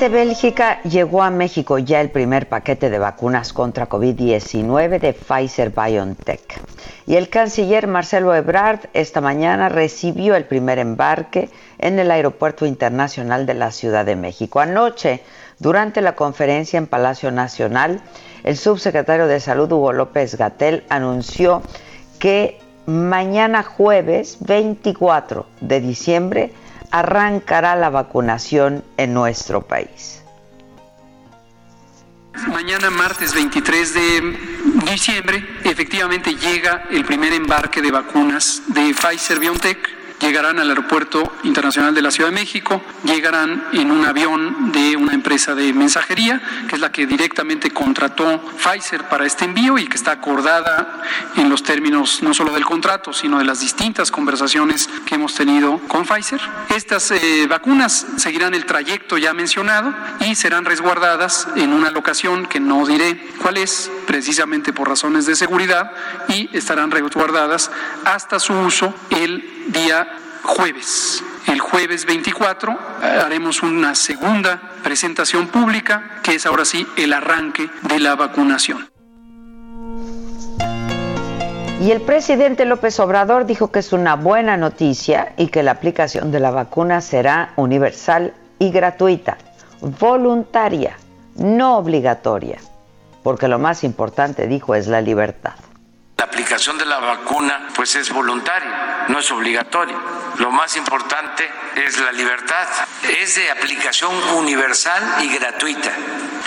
Desde Bélgica llegó a México ya el primer paquete de vacunas contra COVID-19 de Pfizer BioNTech. Y el canciller Marcelo Ebrard esta mañana recibió el primer embarque en el Aeropuerto Internacional de la Ciudad de México. Anoche, durante la conferencia en Palacio Nacional, el subsecretario de Salud Hugo López Gatel anunció que mañana jueves 24 de diciembre arrancará la vacunación en nuestro país. Mañana martes 23 de diciembre efectivamente llega el primer embarque de vacunas de Pfizer BioNTech llegarán al Aeropuerto Internacional de la Ciudad de México, llegarán en un avión de una empresa de mensajería, que es la que directamente contrató Pfizer para este envío y que está acordada en los términos no solo del contrato, sino de las distintas conversaciones que hemos tenido con Pfizer. Estas eh, vacunas seguirán el trayecto ya mencionado y serán resguardadas en una locación que no diré cuál es, precisamente por razones de seguridad, y estarán resguardadas hasta su uso el día jueves. El jueves 24 eh, haremos una segunda presentación pública, que es ahora sí el arranque de la vacunación. Y el presidente López Obrador dijo que es una buena noticia y que la aplicación de la vacuna será universal y gratuita, voluntaria, no obligatoria, porque lo más importante, dijo, es la libertad. La aplicación de la vacuna pues es voluntaria, no es obligatoria. Lo más importante es la libertad. Es de aplicación universal y gratuita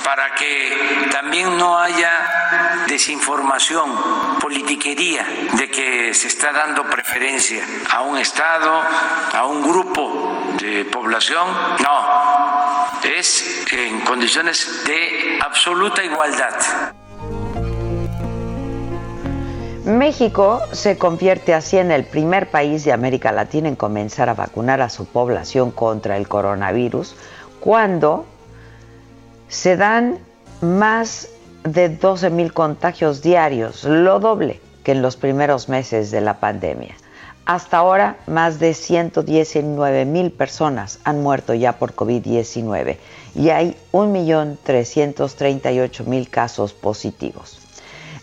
para que también no haya desinformación, politiquería de que se está dando preferencia a un Estado, a un grupo de población. No, es en condiciones de absoluta igualdad. México se convierte así en el primer país de América Latina en comenzar a vacunar a su población contra el coronavirus cuando se dan más de 12 mil contagios diarios, lo doble que en los primeros meses de la pandemia. Hasta ahora, más de 119 mil personas han muerto ya por COVID-19 y hay 1.338.000 casos positivos.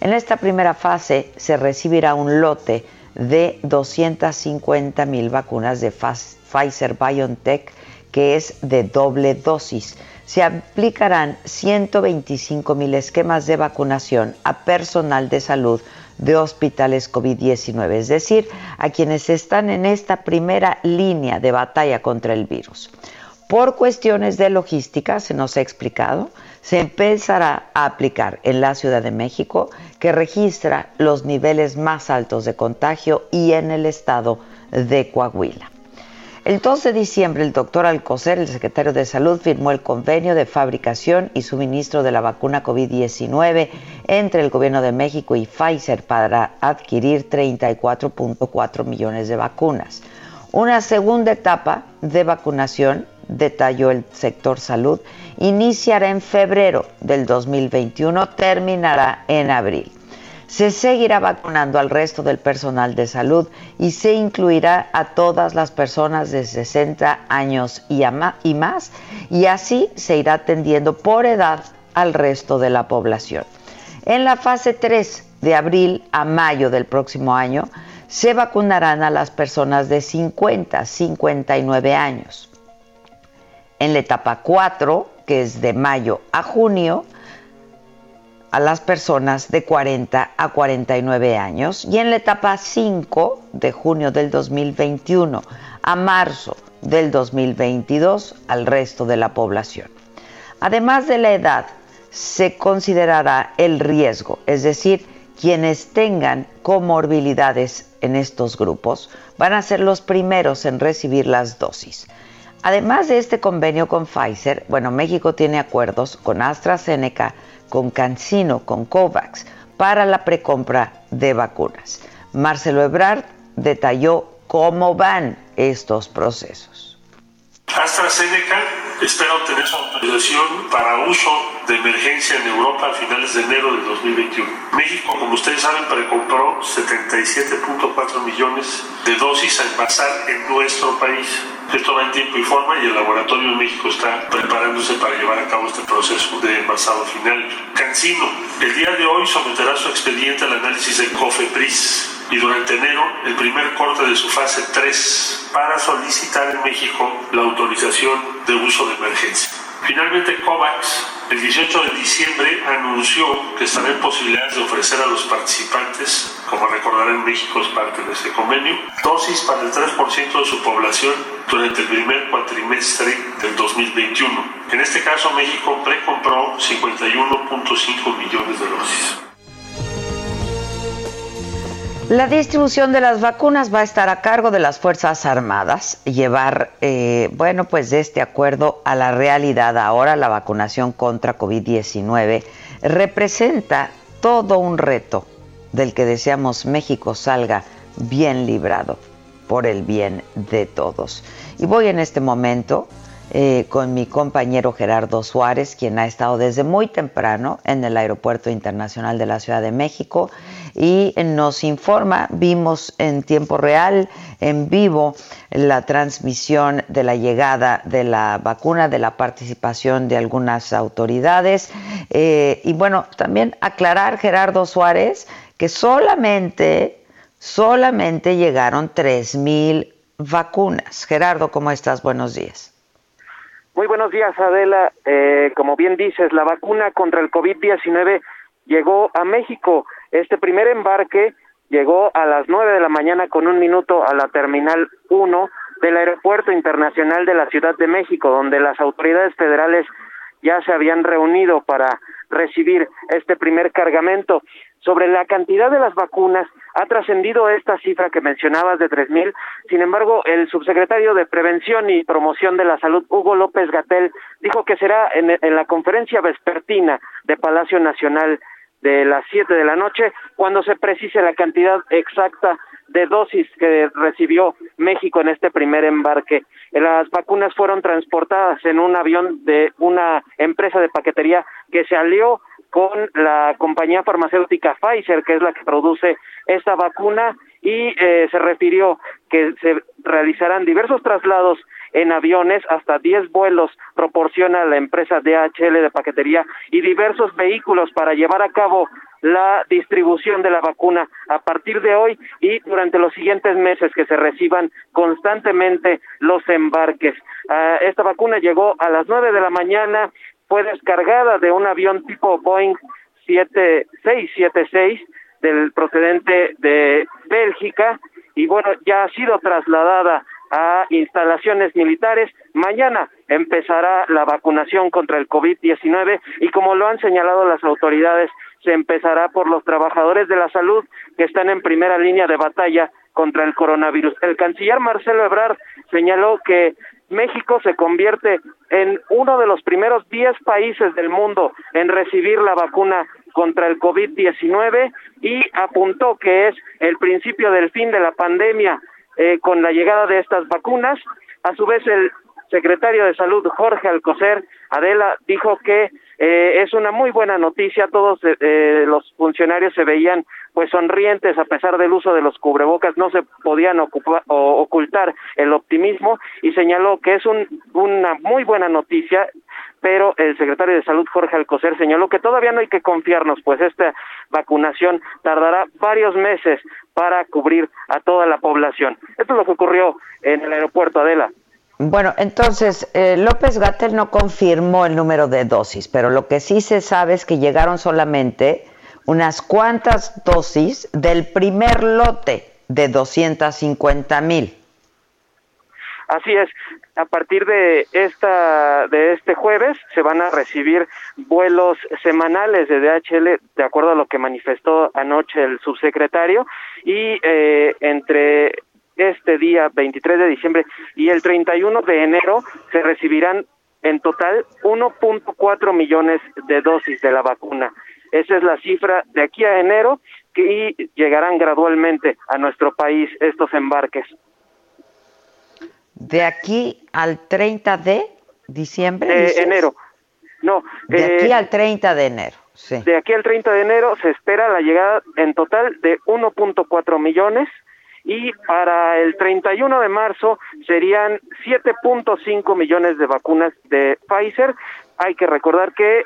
En esta primera fase se recibirá un lote de 250 mil vacunas de Pfizer BioNTech que es de doble dosis. Se aplicarán 125 mil esquemas de vacunación a personal de salud de hospitales COVID-19, es decir, a quienes están en esta primera línea de batalla contra el virus. Por cuestiones de logística, se nos ha explicado, se empezará a aplicar en la Ciudad de México, que registra los niveles más altos de contagio, y en el estado de Coahuila. El 2 de diciembre, el doctor Alcocer, el secretario de Salud, firmó el convenio de fabricación y suministro de la vacuna COVID-19 entre el Gobierno de México y Pfizer para adquirir 34.4 millones de vacunas. Una segunda etapa de vacunación detalló el sector salud, iniciará en febrero del 2021, terminará en abril. Se seguirá vacunando al resto del personal de salud y se incluirá a todas las personas de 60 años y, más, y así se irá atendiendo por edad al resto de la población. En la fase 3, de abril a mayo del próximo año, se vacunarán a las personas de 50 a 59 años. En la etapa 4, que es de mayo a junio, a las personas de 40 a 49 años y en la etapa 5 de junio del 2021 a marzo del 2022 al resto de la población. Además de la edad, se considerará el riesgo, es decir, quienes tengan comorbilidades en estos grupos van a ser los primeros en recibir las dosis. Además de este convenio con Pfizer, bueno, México tiene acuerdos con AstraZeneca, con CanSino, con COVAX, para la precompra de vacunas. Marcelo Ebrard detalló cómo van estos procesos. AstraZeneca espera obtener su autorización para uso de emergencia en Europa a finales de enero de 2021. México, como ustedes saben, precompró 77.4 millones de dosis a envasar en nuestro país. Esto va en tiempo y forma y el laboratorio en México está preparándose para llevar a cabo este proceso de envasado final. Cancino, el día de hoy someterá su expediente al análisis de COFEPRIS y durante enero el primer corte de su fase 3 para solicitar en México la autorización de uso de emergencia. Finalmente, COVAX, el 18 de diciembre, anunció que estará en posibilidades de ofrecer a los participantes, como recordarán, México es parte de este convenio, dosis para el 3% de su población durante el primer cuatrimestre del 2021. En este caso, México precompró 51.5 millones de dosis. La distribución de las vacunas va a estar a cargo de las Fuerzas Armadas, llevar, eh, bueno, pues de este acuerdo a la realidad ahora, la vacunación contra COVID-19 representa todo un reto del que deseamos México salga bien librado por el bien de todos. Y voy en este momento eh, con mi compañero Gerardo Suárez, quien ha estado desde muy temprano en el Aeropuerto Internacional de la Ciudad de México y nos informa, vimos en tiempo real, en vivo, la transmisión de la llegada de la vacuna, de la participación de algunas autoridades. Eh, y bueno, también aclarar, Gerardo Suárez, que solamente, solamente llegaron 3.000 vacunas. Gerardo, ¿cómo estás? Buenos días. Muy buenos días, Adela. Eh, como bien dices, la vacuna contra el COVID-19 llegó a México. Este primer embarque llegó a las nueve de la mañana con un minuto a la Terminal 1 del Aeropuerto Internacional de la Ciudad de México, donde las autoridades federales ya se habían reunido para recibir este primer cargamento. Sobre la cantidad de las vacunas, ha trascendido esta cifra que mencionabas de tres mil. Sin embargo, el subsecretario de Prevención y Promoción de la Salud, Hugo López Gatel, dijo que será en, en la conferencia vespertina de Palacio Nacional de las siete de la noche cuando se precise la cantidad exacta de dosis que recibió México en este primer embarque. Las vacunas fueron transportadas en un avión de una empresa de paquetería que se alió con la compañía farmacéutica Pfizer, que es la que produce esta vacuna, y eh, se refirió que se realizarán diversos traslados en aviones, hasta 10 vuelos proporciona la empresa DHL de paquetería y diversos vehículos para llevar a cabo la distribución de la vacuna a partir de hoy y durante los siguientes meses que se reciban constantemente los embarques. Ah, esta vacuna llegó a las nueve de la mañana fue descargada de un avión tipo Boeing 7676 del procedente de Bélgica y bueno, ya ha sido trasladada a instalaciones militares. Mañana empezará la vacunación contra el COVID-19 y como lo han señalado las autoridades, se empezará por los trabajadores de la salud que están en primera línea de batalla contra el coronavirus. El canciller Marcelo Ebrard señaló que México se convierte en uno de los primeros 10 países del mundo en recibir la vacuna contra el COVID-19 y apuntó que es el principio del fin de la pandemia eh, con la llegada de estas vacunas. A su vez, el secretario de Salud, Jorge Alcocer, Adela, dijo que eh, es una muy buena noticia. Todos eh, los funcionarios se veían pues sonrientes a pesar del uso de los cubrebocas, no se podían ocultar el optimismo y señaló que es un, una muy buena noticia pero el secretario de Salud Jorge Alcocer señaló que todavía no hay que confiarnos, pues esta vacunación tardará varios meses para cubrir a toda la población. Esto es lo que ocurrió en el aeropuerto Adela. Bueno, entonces eh, López Gatel no confirmó el número de dosis, pero lo que sí se sabe es que llegaron solamente unas cuantas dosis del primer lote de 250 mil. Así es. A partir de esta de este jueves se van a recibir vuelos semanales de DHL de acuerdo a lo que manifestó anoche el subsecretario y eh, entre este día 23 de diciembre y el 31 de enero se recibirán en total 1.4 millones de dosis de la vacuna. Esa es la cifra de aquí a enero que llegarán gradualmente a nuestro país estos embarques. De aquí al 30 de diciembre. De enero. No. De aquí eh, al 30 de enero. Sí. De aquí al 30 de enero se espera la llegada en total de 1.4 millones y para el 31 de marzo serían 7.5 millones de vacunas de Pfizer. Hay que recordar que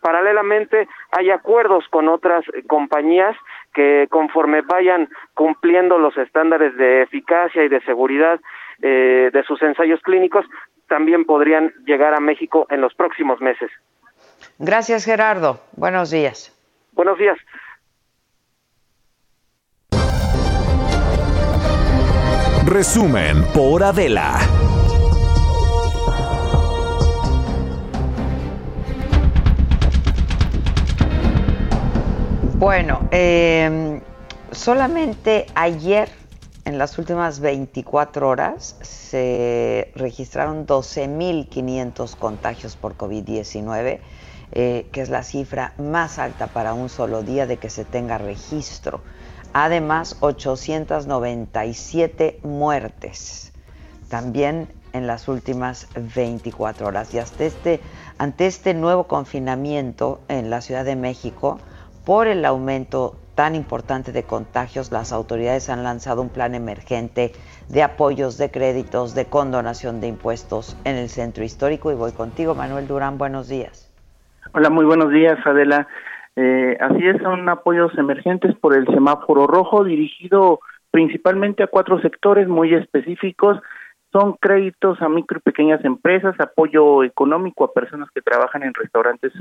paralelamente hay acuerdos con otras compañías que conforme vayan cumpliendo los estándares de eficacia y de seguridad eh, de sus ensayos clínicos, también podrían llegar a México en los próximos meses. Gracias, Gerardo. Buenos días. Buenos días. Resumen por Adela. Bueno, em, solamente ayer, en las últimas 24 horas, se registraron 12.500 contagios por COVID-19, eh, que es la cifra más alta para un solo día de que se tenga registro. Además, 897 muertes también en las últimas 24 horas. Y hasta este, ante este nuevo confinamiento en la Ciudad de México, por el aumento tan importante de contagios, las autoridades han lanzado un plan emergente de apoyos, de créditos, de condonación de impuestos en el centro histórico. Y voy contigo, Manuel Durán, buenos días. Hola, muy buenos días, Adela. Eh, así es, son apoyos emergentes por el semáforo rojo dirigido principalmente a cuatro sectores muy específicos. Son créditos a micro y pequeñas empresas, apoyo económico a personas que trabajan en restaurantes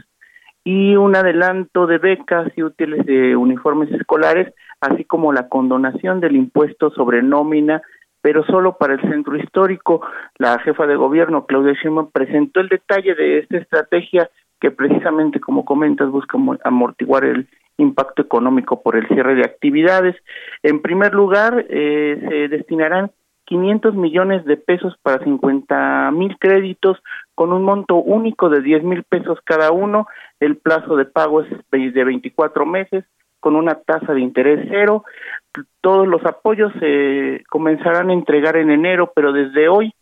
y un adelanto de becas y útiles de uniformes escolares, así como la condonación del impuesto sobre nómina, pero solo para el centro histórico. La jefa de gobierno, Claudia Sheinbaum, presentó el detalle de esta estrategia que precisamente, como comentas, busca amortiguar el impacto económico por el cierre de actividades. En primer lugar, eh, se destinarán 500 millones de pesos para 50 mil créditos con un monto único de 10 mil pesos cada uno. El plazo de pago es de 24 meses con una tasa de interés cero. Todos los apoyos se comenzarán a entregar en enero, pero desde hoy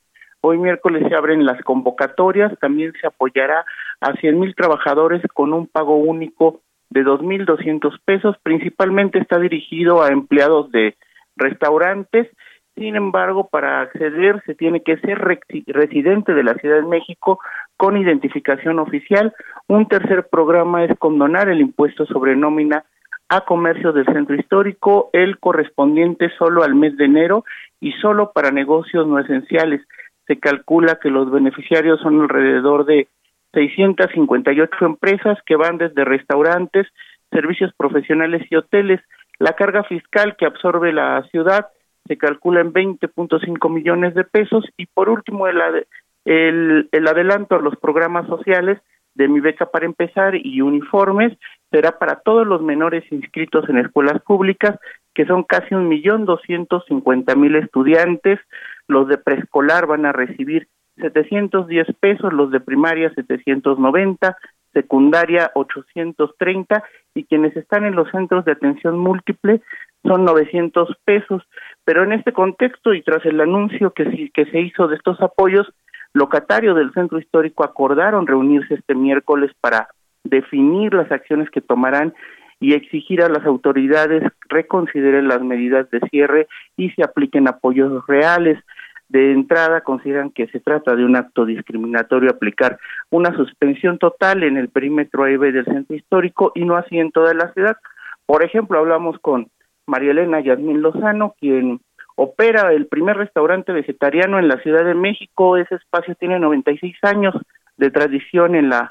Hoy miércoles se abren las convocatorias, también se apoyará a 100 mil trabajadores con un pago único de 2.200 pesos, principalmente está dirigido a empleados de restaurantes, sin embargo, para acceder se tiene que ser residente de la Ciudad de México con identificación oficial. Un tercer programa es condonar el impuesto sobre nómina a comercio del centro histórico, el correspondiente solo al mes de enero y solo para negocios no esenciales se calcula que los beneficiarios son alrededor de 658 empresas que van desde restaurantes, servicios profesionales y hoteles. La carga fiscal que absorbe la ciudad se calcula en 20.5 millones de pesos y por último el, el, el adelanto a los programas sociales de mi beca para empezar y uniformes será para todos los menores inscritos en escuelas públicas, que son casi un millón doscientos cincuenta mil estudiantes. Los de preescolar van a recibir 710 pesos, los de primaria 790, secundaria 830 y quienes están en los centros de atención múltiple son 900 pesos. Pero en este contexto y tras el anuncio que, que se hizo de estos apoyos, locatarios del centro histórico acordaron reunirse este miércoles para definir las acciones que tomarán y exigir a las autoridades reconsideren las medidas de cierre y se apliquen apoyos reales. De entrada consideran que se trata de un acto discriminatorio aplicar una suspensión total en el perímetro AIB del centro histórico y no así en toda la ciudad. Por ejemplo, hablamos con María Elena Yasmín Lozano, quien opera el primer restaurante vegetariano en la Ciudad de México. Ese espacio tiene 96 años de tradición en la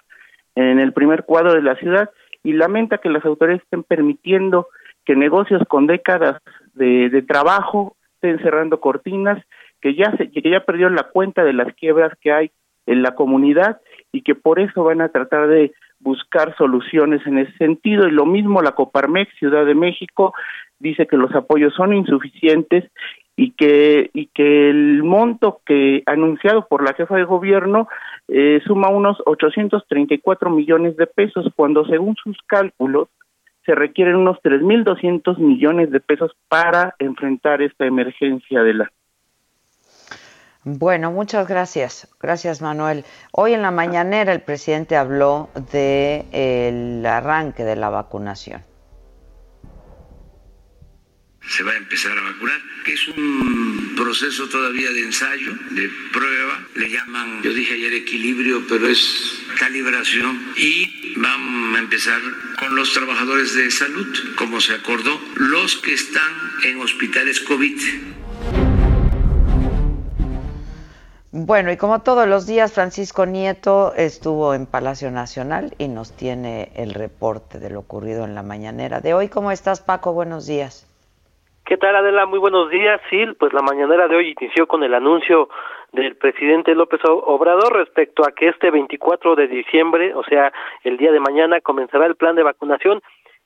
en el primer cuadro de la ciudad y lamenta que las autoridades estén permitiendo que negocios con décadas de, de trabajo estén cerrando cortinas, que ya se, que ya perdió la cuenta de las quiebras que hay en la comunidad y que por eso van a tratar de buscar soluciones en ese sentido. Y lo mismo la Coparmex, Ciudad de México, dice que los apoyos son insuficientes y que y que el monto que anunciado por la jefa de gobierno eh, suma unos 834 millones de pesos cuando según sus cálculos se requieren unos 3.200 millones de pesos para enfrentar esta emergencia de la bueno, muchas gracias. Gracias, Manuel. Hoy en la mañanera el presidente habló del el arranque de la vacunación. Se va a empezar a vacunar, que es un proceso todavía de ensayo, de prueba. Le llaman, yo dije ayer equilibrio, pero es calibración. Y vamos a empezar con los trabajadores de salud, como se acordó, los que están en hospitales COVID Bueno, y como todos los días, Francisco Nieto estuvo en Palacio Nacional y nos tiene el reporte de lo ocurrido en la mañanera de hoy. ¿Cómo estás, Paco? Buenos días. ¿Qué tal, Adela? Muy buenos días. Sí, pues la mañanera de hoy inició con el anuncio del presidente López Obrador respecto a que este 24 de diciembre, o sea, el día de mañana, comenzará el plan de vacunación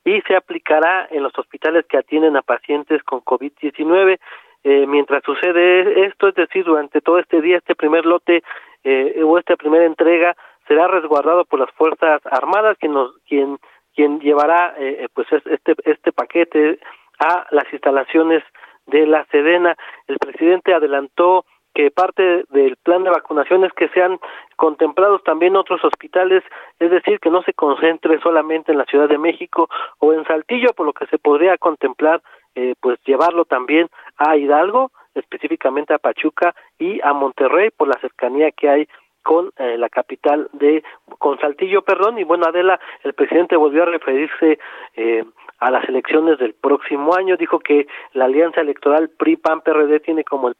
y se aplicará en los hospitales que atienden a pacientes con COVID-19. Eh, mientras sucede esto, es decir, durante todo este día, este primer lote eh, o esta primera entrega será resguardado por las Fuerzas Armadas, quien, nos, quien, quien llevará eh, pues este, este paquete a las instalaciones de la Sedena. El presidente adelantó que parte del plan de vacunación es que sean contemplados también otros hospitales, es decir, que no se concentre solamente en la Ciudad de México o en Saltillo, por lo que se podría contemplar eh, pues llevarlo también a Hidalgo, específicamente a Pachuca y a Monterrey por la cercanía que hay con eh, la capital de con Saltillo, perdón, y bueno, Adela, el presidente volvió a referirse eh, a las elecciones del próximo año, dijo que la alianza electoral PRI PAN PRD tiene como el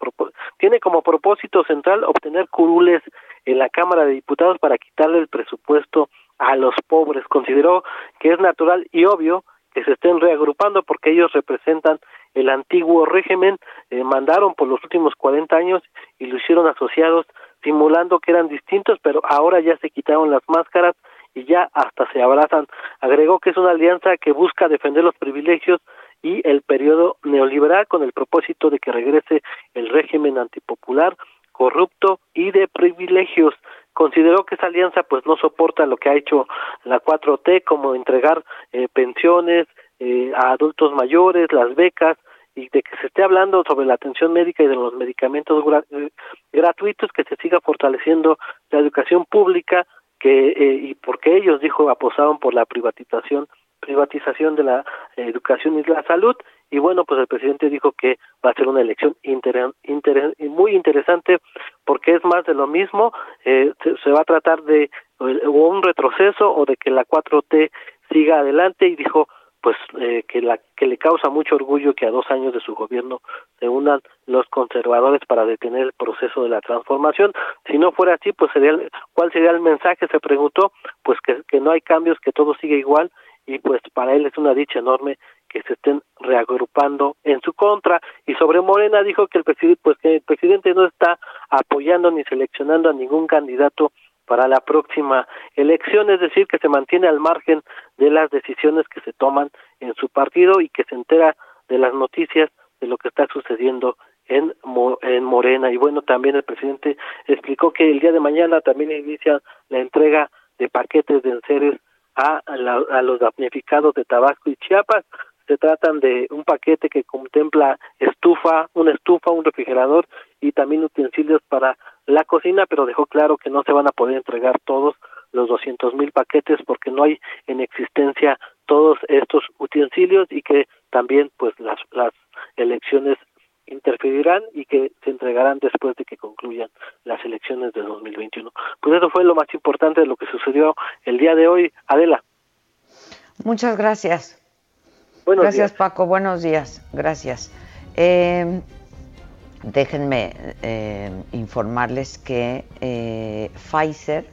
tiene como propósito central obtener curules en la Cámara de Diputados para quitarle el presupuesto a los pobres. Consideró que es natural y obvio que se estén reagrupando porque ellos representan el antiguo régimen, eh, mandaron por los últimos 40 años y lo hicieron asociados simulando que eran distintos, pero ahora ya se quitaron las máscaras y ya hasta se abrazan. Agregó que es una alianza que busca defender los privilegios y el periodo neoliberal con el propósito de que regrese el régimen antipopular, corrupto y de privilegios consideró que esa alianza pues no soporta lo que ha hecho la 4T como entregar eh, pensiones eh, a adultos mayores, las becas y de que se esté hablando sobre la atención médica y de los medicamentos eh, gratuitos, que se siga fortaleciendo la educación pública, que y porque ellos dijo apostaron por la privatización privatización de la educación y la salud. Y bueno pues el presidente dijo que va a ser una elección inter, muy interesante porque es más de lo mismo eh, se, va a tratar de un retroceso o de que la 4T siga adelante. Y dijo pues eh, que la que le causa mucho orgullo que a dos años de su gobierno se unan los conservadores para detener el proceso de la transformación. Si no fuera así pues sería cuál sería el mensaje se preguntó pues que, que no hay cambios que todo sigue igual y pues para él es una dicha enorme que se estén reagrupando en su contra. Y sobre Morena dijo que el presidente pues que el presidente no está apoyando ni seleccionando a ningún candidato para la próxima elección, es decir, que se mantiene al margen de las decisiones que se toman en su partido y que se entera de las noticias de lo que está sucediendo en, en Morena. Y bueno, también el presidente explicó que el día de mañana también inicia la entrega de paquetes de enseres a, a los damnificados de Tabasco y Chiapas se tratan de un paquete que contempla estufa, una estufa, un refrigerador y también utensilios para la cocina, pero dejó claro que no se van a poder entregar todos los doscientos mil paquetes porque no hay en existencia todos estos utensilios y que también pues las, las elecciones interferirán y que se entregarán después de que concluyan las elecciones de 2021. Pues eso fue lo más importante de lo que sucedió el día de hoy. Adela. Muchas gracias gracias, Paco. Buenos días. Gracias. Eh, déjenme eh, informarles que eh, Pfizer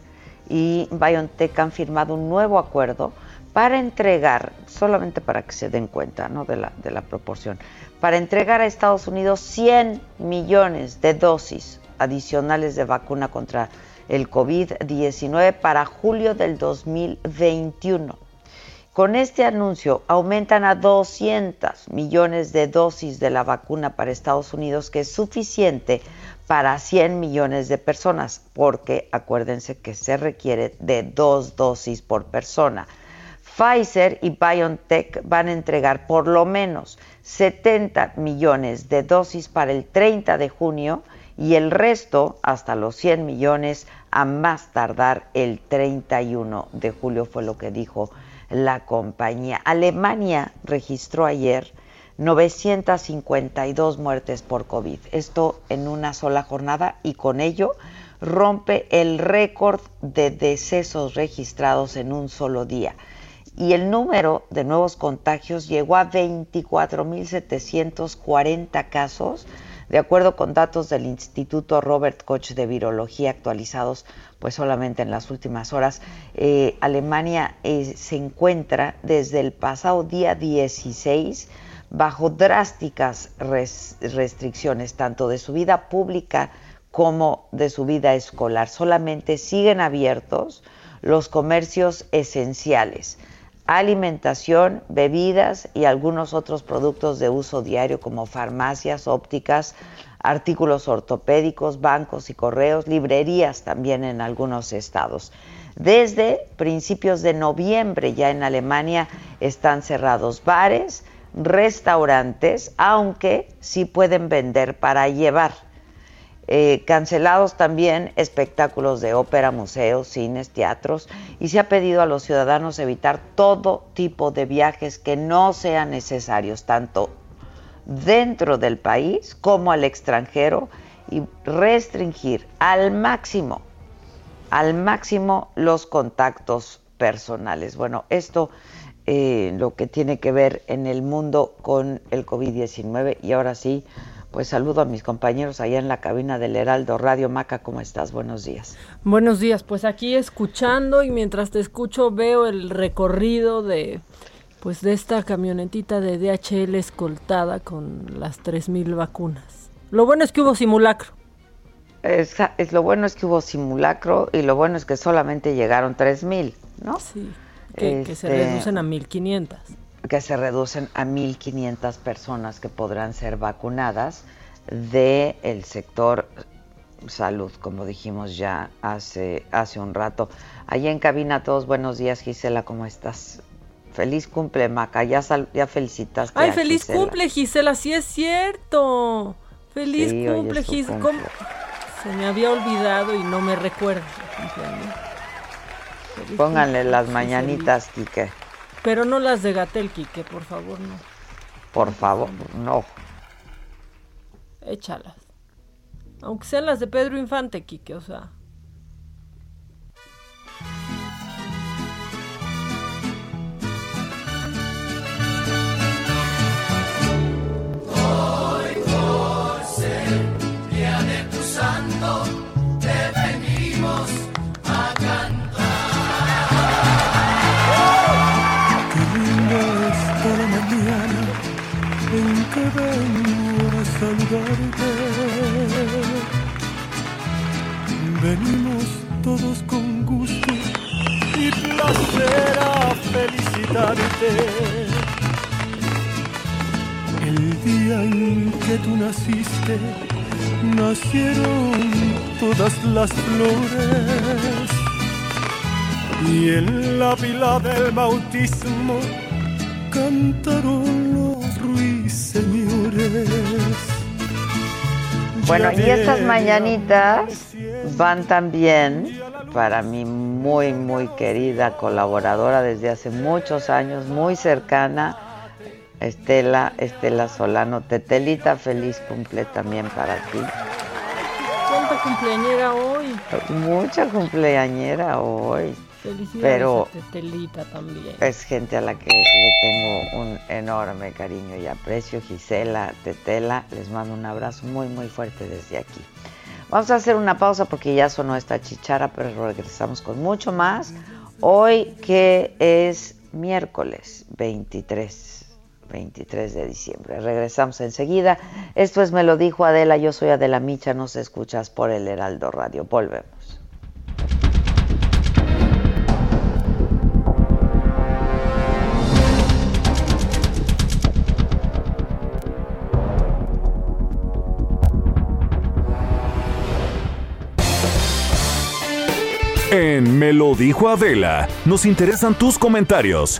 y BioNTech han firmado un nuevo acuerdo para entregar, solamente para que se den cuenta ¿no? de, la, de la proporción, para entregar a Estados Unidos 100 millones de dosis adicionales de vacuna contra el COVID-19 para julio del 2021. Con este anuncio aumentan a 200 millones de dosis de la vacuna para Estados Unidos, que es suficiente para 100 millones de personas, porque acuérdense que se requiere de dos dosis por persona. Pfizer y BioNTech van a entregar por lo menos 70 millones de dosis para el 30 de junio y el resto, hasta los 100 millones, a más tardar el 31 de julio, fue lo que dijo la compañía. Alemania registró ayer 952 muertes por COVID. Esto en una sola jornada y con ello rompe el récord de decesos registrados en un solo día. Y el número de nuevos contagios llegó a 24.740 casos, de acuerdo con datos del Instituto Robert Koch de Virología actualizados pues solamente en las últimas horas, eh, Alemania eh, se encuentra desde el pasado día 16 bajo drásticas restricciones, tanto de su vida pública como de su vida escolar. Solamente siguen abiertos los comercios esenciales, alimentación, bebidas y algunos otros productos de uso diario como farmacias, ópticas, artículos ortopédicos, bancos y correos, librerías también en algunos estados. Desde principios de noviembre ya en Alemania están cerrados bares, restaurantes, aunque sí pueden vender para llevar. Eh, cancelados también espectáculos de ópera, museos, cines, teatros y se ha pedido a los ciudadanos evitar todo tipo de viajes que no sean necesarios, tanto dentro del país como al extranjero y restringir al máximo, al máximo los contactos personales. Bueno, esto eh, lo que tiene que ver en el mundo con el COVID-19 y ahora sí, pues saludo a mis compañeros allá en la cabina del Heraldo Radio Maca, ¿cómo estás? Buenos días. Buenos días, pues aquí escuchando y mientras te escucho veo el recorrido de pues de esta camionetita de DHL escoltada con las 3000 vacunas. Lo bueno es que hubo simulacro. Es, es, lo bueno es que hubo simulacro y lo bueno es que solamente llegaron 3000, ¿no? Sí. Que, se este, reducen a 1500. Que se reducen a 1500 personas que podrán ser vacunadas del el sector salud, como dijimos ya hace, hace un rato. Allí en cabina, todos buenos días, Gisela, ¿cómo estás? Feliz cumple, Maca. Ya, ya felicitaste. Ay, feliz cumple, Gisela. Sí es cierto. Feliz cumple, Gisela. Se me había olvidado y no me recuerda. Pónganle las mañanitas, Quique. Pero no las de Gatel, Quique, por favor, no. Por favor, no. Échalas. Aunque sean las de Pedro Infante, Quique, o sea. Venimos todos con gusto y placer a felicitarte. El día en que tú naciste, nacieron todas las flores. Y en la pila del bautismo cantaron los ruiseñores. Bueno, y estas mañanitas van también para mi muy, muy querida colaboradora desde hace muchos años, muy cercana, Estela, Estela Solano. Tetelita, feliz cumple también para ti. cumpleañera hoy. Mucha cumpleañera hoy. Felicidades Pero a Tetelita también. es gente a la que le tengo un enorme cariño y aprecio. Gisela, Tetela, les mando un abrazo muy, muy fuerte desde aquí. Vamos a hacer una pausa porque ya sonó esta chichara, pero regresamos con mucho más. Hoy que es miércoles 23, 23 de diciembre. Regresamos enseguida. Esto es Me lo dijo Adela, yo soy Adela Micha, nos escuchas por el Heraldo Radio. Volvemos. En Me lo dijo Adela, nos interesan tus comentarios.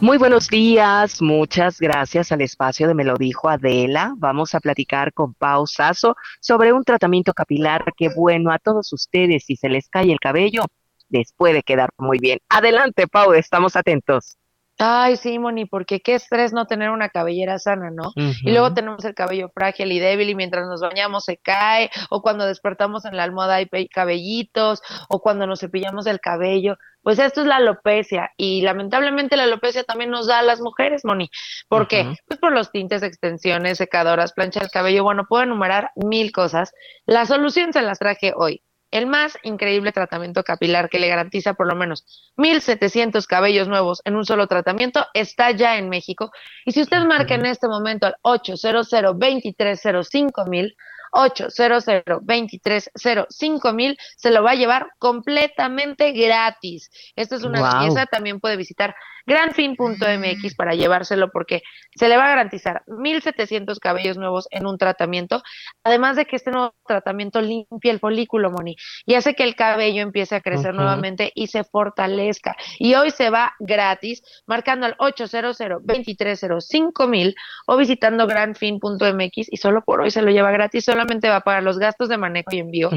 Muy buenos días, muchas gracias al espacio de Me lo dijo Adela. Vamos a platicar con Pau Sasso sobre un tratamiento capilar que bueno a todos ustedes si se les cae el cabello les puede quedar muy bien. Adelante, Pau, estamos atentos. Ay, sí, Moni, porque qué estrés no tener una cabellera sana, ¿no? Y luego tenemos el cabello frágil y débil y mientras nos bañamos se cae, o cuando despertamos en la almohada hay cabellitos, o cuando nos cepillamos el cabello. Pues esto es la alopecia y lamentablemente la alopecia también nos da a las mujeres, Moni. ¿Por qué? Pues por los tintes, extensiones, secadoras, plancha del cabello. Bueno, puedo enumerar mil cosas. La solución se las traje hoy. El más increíble tratamiento capilar que le garantiza por lo menos 1.700 cabellos nuevos en un solo tratamiento está ya en México. Y si usted marca en este momento al 800 230 mil 800 230 mil se lo va a llevar completamente gratis. Esto es una Guau. belleza. También puede visitar granfin.mx para llevárselo porque se le va a garantizar 1.700 cabellos nuevos en un tratamiento. Además de que este nuevo tratamiento limpia el folículo, Moni, y hace que el cabello empiece a crecer nuevamente y se fortalezca. Y hoy se va gratis marcando al 800 230 mil o visitando granfin.mx y solo por hoy se lo lleva gratis. Solamente va a pagar los gastos de manejo y envío.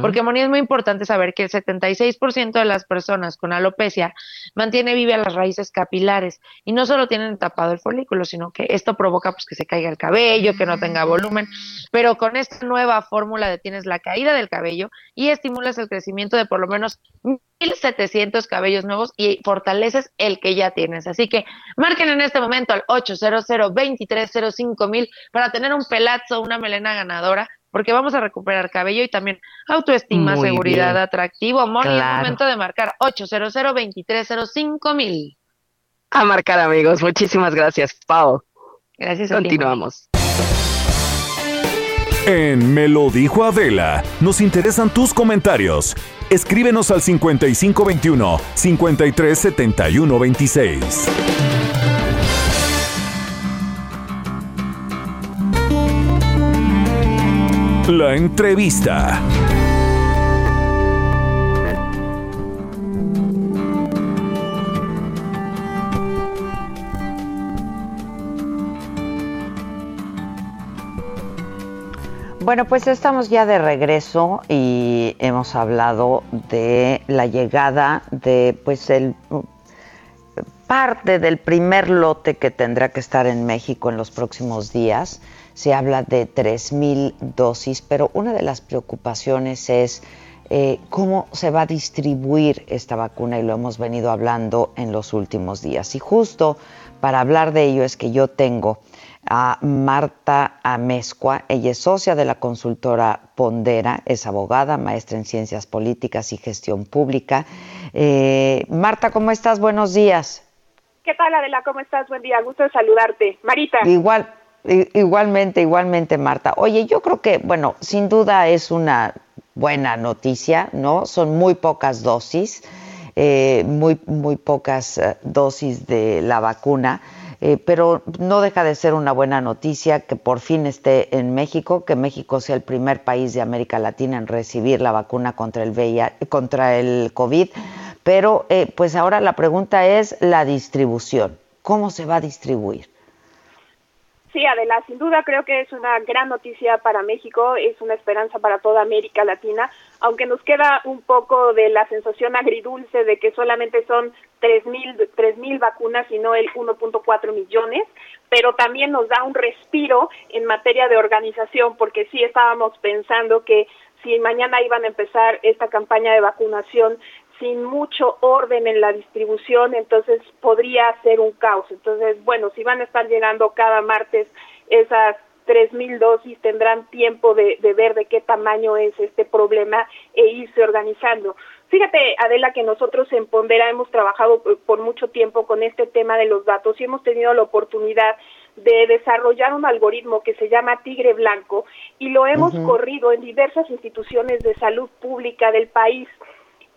Porque, Moni, es muy importante saber que el 76% de las personas con alopecia mantiene viva las raíces capilares y no solo tienen tapado el folículo, sino que esto provoca pues, que se caiga el cabello, que no tenga volumen. Pero con esta nueva fórmula detienes la caída del cabello y estimulas el crecimiento de por lo menos 1.700 cabellos nuevos y fortaleces el que ya tienes. Así que marquen en este momento al 800 230 mil para tener un pelazo, una melena ganadora, porque vamos a recuperar cabello y también autoestima, Muy seguridad, bien. atractivo. Moni, es Claro. momento de marcar 800 230 mil. A marcar, amigos. Muchísimas gracias, Pau. Gracias a ti. Continuamos. En Me lo dijo Adela, nos interesan tus comentarios. Escríbenos al 5521 537126. La entrevista. Bueno, pues estamos ya de regreso y hemos hablado de la llegada de pues el parte del primer lote que tendrá que estar en México en los próximos días. Se habla de 3.000 dosis, pero una de las preocupaciones es eh, cómo se va a distribuir esta vacuna y lo hemos venido hablando en los últimos días. Y justo para hablar de ello es que yo tengo a Marta Amezcua. Ella es socia de la consultora Pondera, es abogada, maestra en ciencias políticas y gestión pública. Eh, Marta, ¿cómo estás? Buenos días. ¿Qué tal, Adela? ¿Cómo estás? Buen día, gusto de saludarte. Marita. Igual, igualmente, igualmente, Marta. Oye, yo creo que, bueno, sin duda es una buena noticia, ¿no? Son muy pocas dosis, eh, muy, muy pocas eh, dosis de la vacuna, eh, pero no deja de ser una buena noticia que por fin esté en México, que México sea el primer país de América Latina en recibir la vacuna contra el VIH, contra el COVID. Pero eh, pues ahora la pregunta es la distribución. ¿Cómo se va a distribuir? Sí, Adela, sin duda creo que es una gran noticia para México, es una esperanza para toda América Latina, aunque nos queda un poco de la sensación agridulce de que solamente son tres mil vacunas y no el 1.4 millones, pero también nos da un respiro en materia de organización, porque sí estábamos pensando que si mañana iban a empezar esta campaña de vacunación sin mucho orden en la distribución, entonces podría ser un caos. Entonces, bueno, si van a estar llegando cada martes esas tres mil dosis, tendrán tiempo de, ver de qué tamaño es este problema e irse organizando. Fíjate, Adela, que nosotros en Pondera hemos trabajado por mucho tiempo con este tema de los datos y hemos tenido la oportunidad de desarrollar un algoritmo que se llama Tigre Blanco y lo hemos corrido en diversas instituciones de salud pública del país.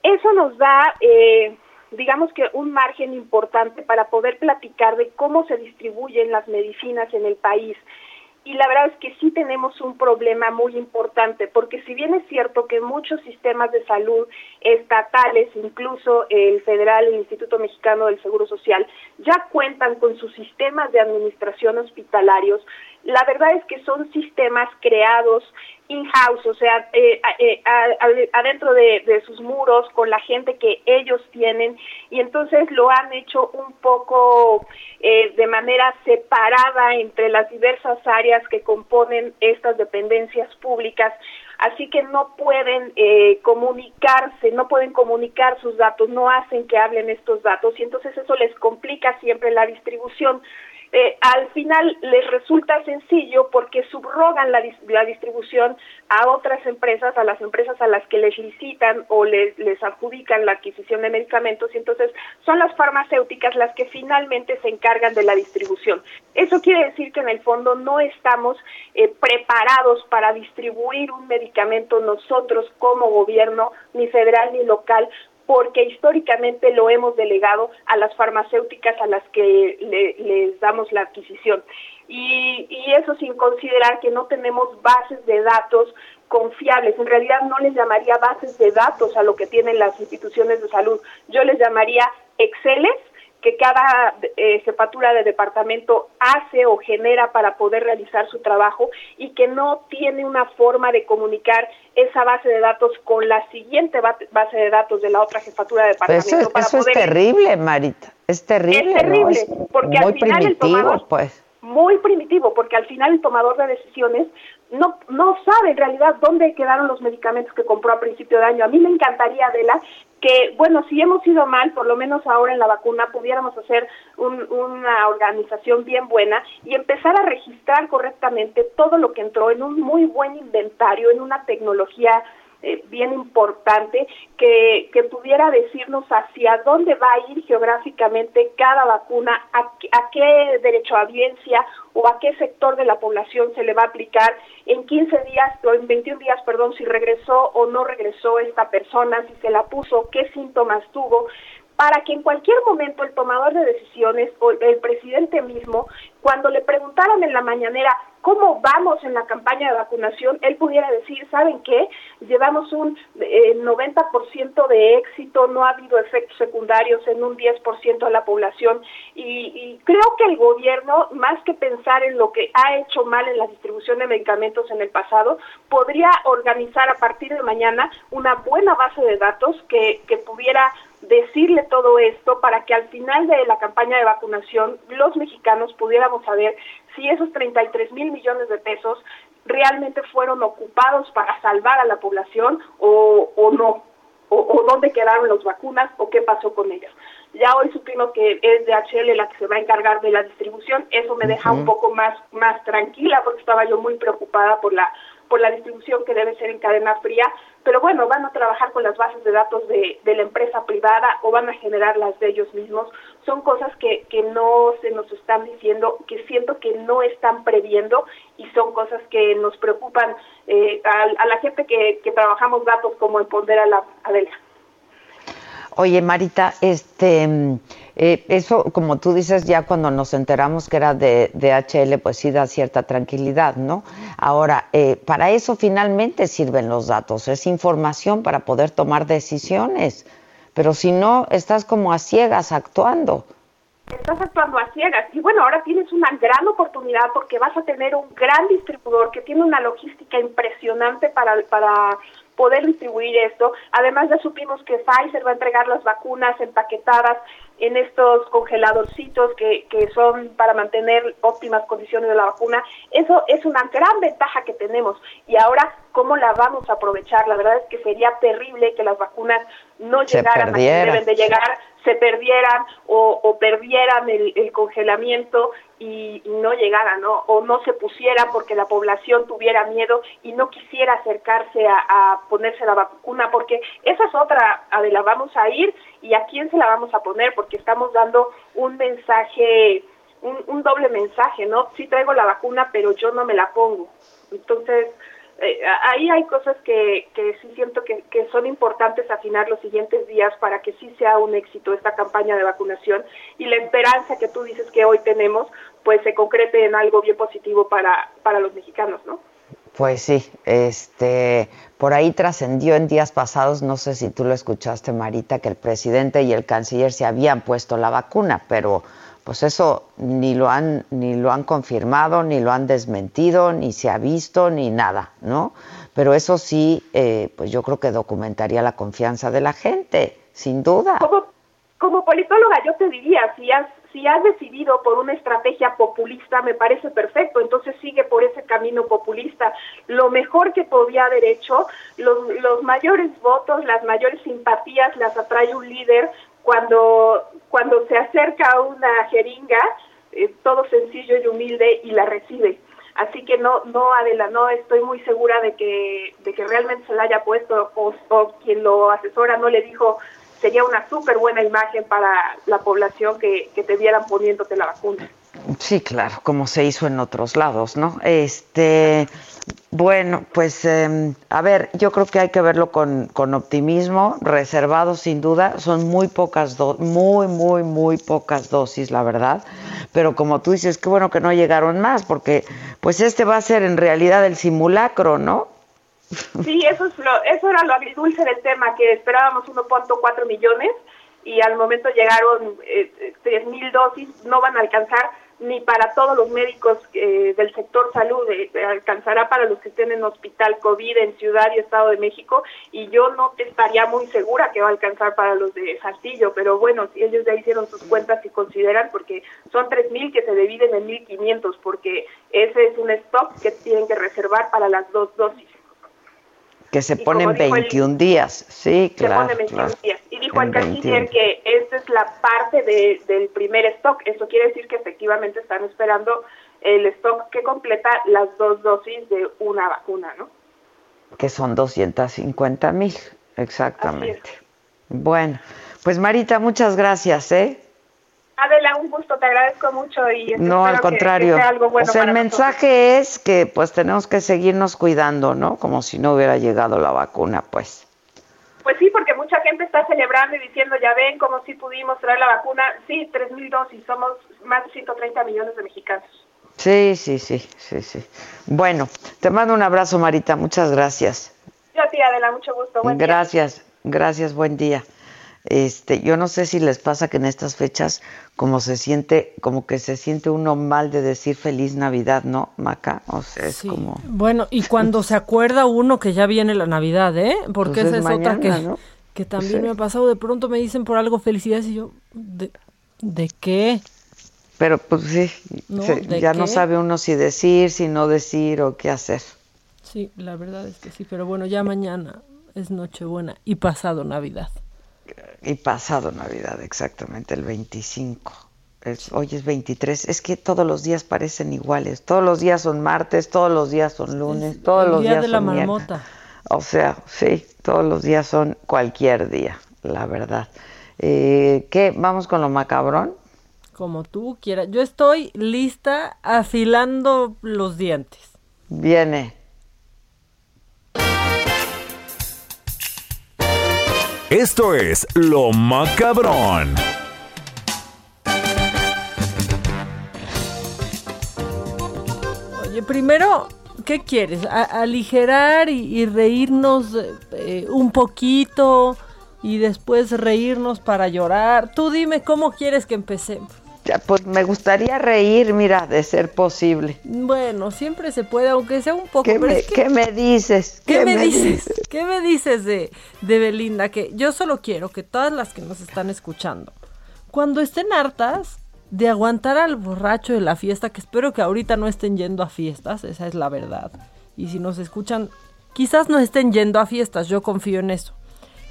Eso nos da, eh, digamos que un margen importante para poder platicar de cómo se distribuyen las medicinas en el país. Y la verdad es que sí tenemos un problema muy importante, porque si bien es cierto que muchos sistemas de salud estatales, incluso el federal, el Instituto Mexicano del Seguro Social, ya cuentan con sus sistemas de administración hospitalarios, la verdad es que son sistemas creados in-house, o sea, eh, eh, adentro de, sus muros, con la gente que ellos tienen, y entonces lo han hecho un poco eh, de manera separada entre las diversas áreas que componen estas dependencias públicas, así que no pueden comunicarse, no pueden comunicar sus datos, no hacen que hablen estos datos, y entonces eso les complica siempre la distribución. Eh, al final les resulta sencillo porque subrogan la, la, distribución a otras empresas, a las empresas a las que les licitan o les, les adjudican la adquisición de medicamentos y entonces son las farmacéuticas las que finalmente se encargan de la distribución. Eso quiere decir que en el fondo no estamos eh, preparados para distribuir un medicamento nosotros como gobierno, ni federal ni local, porque históricamente lo hemos delegado a las farmacéuticas a las que les damos la adquisición. Y, y eso sin considerar que no tenemos bases de datos confiables. En realidad no les llamaría bases de datos a lo que tienen las instituciones de salud. Yo les llamaría Exceles que cada eh, jefatura de departamento hace o genera para poder realizar su trabajo y que no tiene una forma de comunicar esa base de datos con la siguiente base de datos de la otra jefatura de pues departamento. eso, es terrible, Marita. Es terrible. Es terrible, porque al final el tomador, pues. Muy primitivo, porque al final el tomador de decisiones no, no sabe en realidad dónde quedaron los medicamentos que compró a principio de año. A mí me encantaría, Adela, que, bueno, si hemos ido mal, por lo menos ahora en la vacuna, pudiéramos hacer una organización bien buena y empezar a registrar correctamente todo lo que entró en un muy buen inventario, en una tecnología eh, bien importante que, que, pudiera decirnos hacia dónde va a ir geográficamente cada vacuna, a, a qué derecho a audiencia o a qué sector de la población se le va a aplicar en 15 días o en 21 días, perdón, si regresó o no regresó esta persona, si se la puso, qué síntomas tuvo para que en cualquier momento el tomador de decisiones o el presidente mismo, cuando le preguntaran en la mañanera cómo vamos en la campaña de vacunación, él pudiera decir, ¿saben qué? Llevamos un 90% eh, de éxito, no ha habido efectos secundarios en un 10% de la población y, y creo que el gobierno, más que pensar en lo que ha hecho mal en la distribución de medicamentos en el pasado, podría organizar a partir de mañana una buena base de datos que, que pudiera decirle todo esto para que al final de la campaña de vacunación los mexicanos pudiéramos saber si esos 33 mil millones de pesos realmente fueron ocupados para salvar a la población o, o no, o, dónde quedaron las vacunas o qué pasó con ellas. Ya hoy supimos que es DHL la que se va a encargar de la distribución, eso me deja un poco más, más tranquila porque estaba yo muy preocupada por la por la distribución que debe ser en cadena fría, pero bueno, van a trabajar con las bases de datos de, de la empresa privada o van a generar las de ellos mismos. Son cosas que, que no se nos están diciendo, que siento que no están previendo y son cosas que nos preocupan eh, a, la gente que, trabajamos datos como en Pondera la Adela. Oye, Marita, este, eh, eso, como tú dices, ya cuando nos enteramos que era de, DHL, pues sí da cierta tranquilidad, ¿no? Ahora, eh, para eso finalmente sirven los datos, es información para poder tomar decisiones. pero si no, estás como a ciegas actuando. Estás actuando a ciegas. Y bueno, ahora tienes una gran oportunidad porque vas a tener un gran distribuidor que tiene una logística impresionante para, para poder distribuir esto. Además ya supimos que Pfizer va a entregar las vacunas empaquetadas en estos congeladorcitos que, que son para mantener óptimas condiciones de la vacuna. Eso es una gran ventaja que tenemos. Y ahora, ¿cómo la vamos a aprovechar? La verdad es que sería terrible que las vacunas no llegaran a deben de llegar se perdieran o, perdieran el, congelamiento y, no llegaran, ¿no? O no se pusieran porque la población tuviera miedo y no quisiera acercarse a, ponerse la vacuna, porque esa es otra, Adela, vamos a ir y a quién se la vamos a poner, porque estamos dando un mensaje, un, doble mensaje, ¿no? Sí traigo la vacuna, pero yo no me la pongo. Entonces, eh, ahí hay cosas que, que sí siento que, que, son importantes afinar los siguientes días para que sí sea un éxito esta campaña de vacunación y la esperanza que tú dices que hoy tenemos pues se concrete en algo bien positivo para, para los mexicanos, ¿no? Pues sí, este, por ahí trascendió en días pasados, no sé si tú lo escuchaste, Marita, que el presidente y el canciller se habían puesto la vacuna, pero pues eso ni lo han ni lo han confirmado, ni lo han desmentido, ni se ha visto, ni nada, ¿no? Pero eso sí, eh, pues yo creo que documentaría la confianza de la gente, sin duda. Como, como politóloga yo te diría, si has si has decidido por una estrategia populista, me parece perfecto, entonces sigue por ese camino populista. Lo mejor que podía haber hecho, los, mayores votos, las mayores simpatías las atrae un líder cuando, cuando se acerca a una jeringa, eh, todo sencillo y humilde y la recibe. Así que no, no, Adela, estoy muy segura de que, de que realmente se la haya puesto quien lo asesora no le dijo sería una súper buena imagen para la población que, que te vieran poniéndote la vacuna. Sí, claro, como se hizo en otros lados, ¿no? Este, bueno, pues em, a ver, yo creo que hay que verlo con, con optimismo, reservado sin duda, son muy pocas, muy, muy, muy pocas dosis, la verdad, pero como tú dices, qué bueno que no llegaron más, porque pues este va a ser en realidad el simulacro, ¿no? Sí, eso, es lo, eso era lo agridulce del tema, que esperábamos 1.4 millones y al momento llegaron eh, 3.000 dosis, no van a alcanzar ni para todos los médicos eh, del sector salud, eh, alcanzará para los que estén en hospital COVID en Ciudad y Estado de México, y yo no estaría muy segura que va a alcanzar para los de Saltillo, pero bueno, si ellos ya hicieron sus cuentas y consideran, porque son 3.000 que se dividen en 1.500, porque ese es un stock que tienen que reservar para las dos dosis que se ponen 21 días, sí, claro. Se 21 días. Y dijo el canciller que esta es la parte del primer stock. Eso quiere decir que efectivamente están esperando el stock que completa las dos dosis de una vacuna, ¿no? Que son 250 mil, exactamente. Bueno, pues Marita, muchas gracias, ¿eh? Adela, un gusto, te agradezco mucho y no al contrario. o sea, el mensaje es que pues tenemos que seguirnos cuidando, ¿no? Como si no hubiera llegado la vacuna, pues. Pues sí, porque mucha gente está celebrando y diciendo, ya ven como si pudimos traer la vacuna. Sí, tres mil dosis, somos más de 130 millones de mexicanos. Sí, sí, sí, sí, sí. Bueno, te mando un abrazo, Marita, muchas gracias. Yo a ti, Adela, mucho gusto. Buen gracias, gracias, buen día. Este, yo no sé si les pasa que en estas fechas como se siente, como que se siente uno mal de decir feliz Navidad, ¿no, Maca? O sea, es como Bueno, y cuando se acuerda uno que ya viene la Navidad, ¿eh? Porque pues esa es, otra que, que también me ha pasado, de pronto me dicen por algo felicidades y yo ¿de, de qué? Pero pues sí, ya no sabe uno si decir, si no decir o qué hacer. Sí, la verdad es que sí, pero bueno, ya mañana es Nochebuena y pasado Navidad y pasado Navidad, exactamente, el 25. Es, hoy es 23. Es que todos los días parecen iguales. Todos los días son martes, todos los días son lunes, todos los días de son la marmota. O sea, sí, todos los días son cualquier día, la verdad. Eh, ¿Qué? ¿Vamos con lo macabrón? Como tú quieras. Yo estoy lista afilando los dientes. Viene. Esto es Lo Macabrón. Oye, primero, ¿qué quieres? aligerar y, reírnos eh, un poquito y después reírnos para llorar. Tú dime cómo quieres que empecemos. Ya, pues me gustaría reír, mira, de ser posible. Bueno, siempre se puede, aunque sea un poco. ¿Qué, pero me, es que- qué me dices? ¿Qué, me dices? ¿Qué me dices de, de Belinda? Que yo solo quiero que todas las que nos están escuchando, cuando estén hartas de aguantar al borracho de la fiesta, que espero que ahorita no estén yendo a fiestas, esa es la verdad. Y si nos escuchan, quizás no estén yendo a fiestas, yo confío en eso.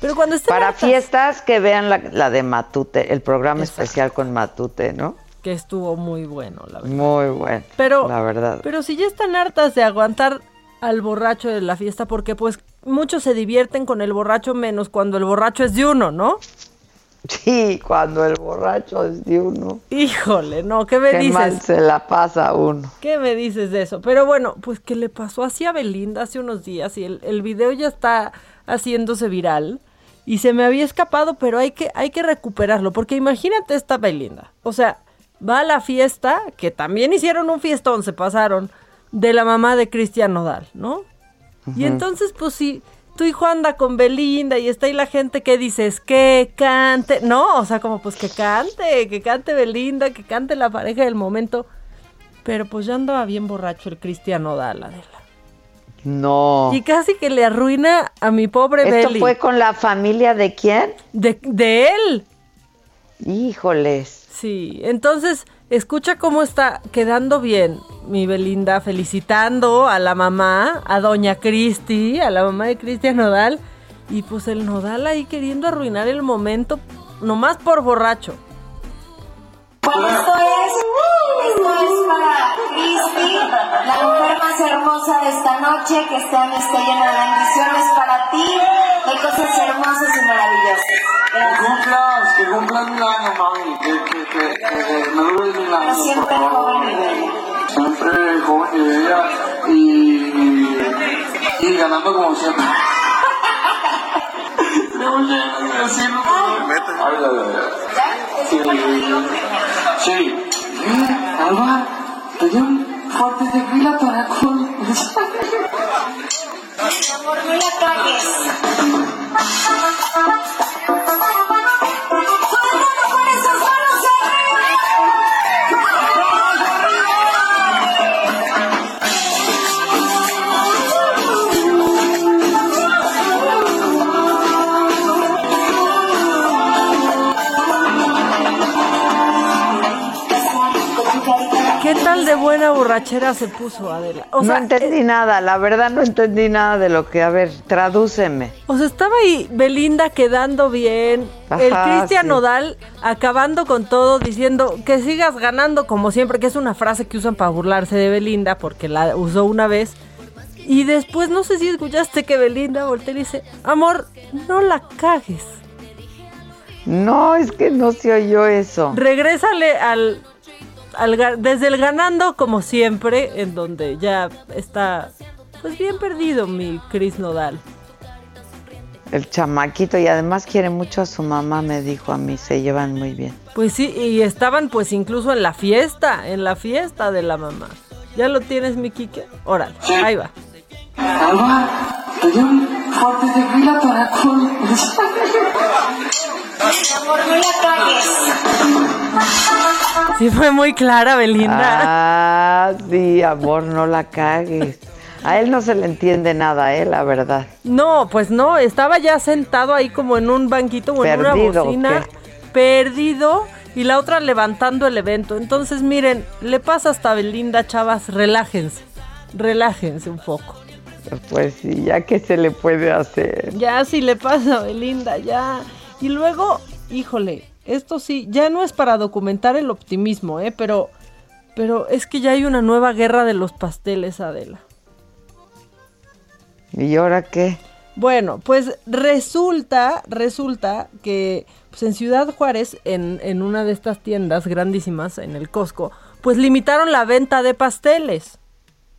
Pero cuando estén Para hartas, fiestas que vean la, la de Matute, el programa especial con Matute, ¿no? que estuvo muy bueno, la verdad. Muy bueno. Pero, la verdad. Pero si ya están hartas de aguantar al borracho de la fiesta, porque pues muchos se divierten con el borracho menos cuando el borracho es de uno, ¿no? Sí, cuando el borracho es de uno. Híjole, no, ¿qué me Qué dices? mal se la pasa uno. ¿Qué me dices de eso? Pero bueno, pues que le pasó así a Belinda hace unos días y el, el video ya está haciéndose viral y se me había escapado, pero hay que, hay que recuperarlo, porque imagínate esta Belinda. O sea, va a la fiesta, que también hicieron un fiestón, se pasaron, de la mamá de Cristian Nodal, ¿no? Y entonces, pues si tu hijo anda con Belinda y está ahí la gente que dices que cante, no, o sea, como pues que cante, que cante Belinda, que cante la pareja del momento. Pero pues ya andaba bien borracho el Cristian Nodal, Adela. No. Y casi que le arruina a mi pobre ¿Esto fue con la familia de quién? De, de él. Híjoles. Sí, entonces escucha cómo está quedando bien mi Belinda felicitando a la mamá, a doña Cristi, a la mamá de Cristian Nodal. Y pues el Nodal ahí queriendo arruinar el momento, nomás por borracho. Bueno, esto es, esto es para Cristi, la mujer más hermosa de esta noche, que año está llena de bendiciones para ti, de cosas hermosas y maravillosas. Que cumplas, que cumplas mil años, mami. Que, que, que, que me dure mil años. Siempre por favor. joven y bella. Siempre joven y bella. Y, y ganando como siempre. No la cagues. Buena borrachera se puso Adela? O no entendí nada, la verdad no entendí nada de lo que, a ver, tradúceme. O sea, estaba ahí Belinda quedando bien, el Cristian sí. Nodal acabando con todo, diciendo que sigas ganando como siempre, que es una frase que usan para burlarse de Belinda porque la usó una vez. Y después, no sé si escuchaste que Belinda voltea y dice, amor, no la cagues. No, es que no se oyó eso. Regrésale al, al desde el ganando como siempre, en donde ya está pues bien perdido mi Chris Nodal. El chamaquito y además quiere mucho a su mamá, me dijo a mí, se llevan muy bien. Pues sí, y estaban pues incluso en la fiesta, en la fiesta de la mamá. ¿Ya lo tienes, mi Kike? Órale, ahí va. Alba, te dio un fuerte tequila para con... Mi amor, no la cagues. Sí fue muy clara, Belinda. Ah, sí, amor, no la cagues. A él no se le entiende nada, eh, la verdad. No, pues no, estaba ya sentado ahí como en un banquito o en una ¿Perdido o bocina, perdido, y la otra levantando el evento. Entonces, miren, le pasa hasta a Belinda, chavas, relájense, relájense un poco. Pues sí, ya que se le puede hacer. Ya sí le pasa Belinda, ya. Y luego, híjole, esto sí, ya no es para documentar el optimismo, ¿eh? Pero, pero es que ya hay una nueva guerra de los pasteles, Adela. ¿Y ahora qué? Bueno, pues resulta, resulta que pues en Ciudad Juárez, en, en una de estas tiendas grandísimas, en el Costco, pues limitaron la venta de pasteles,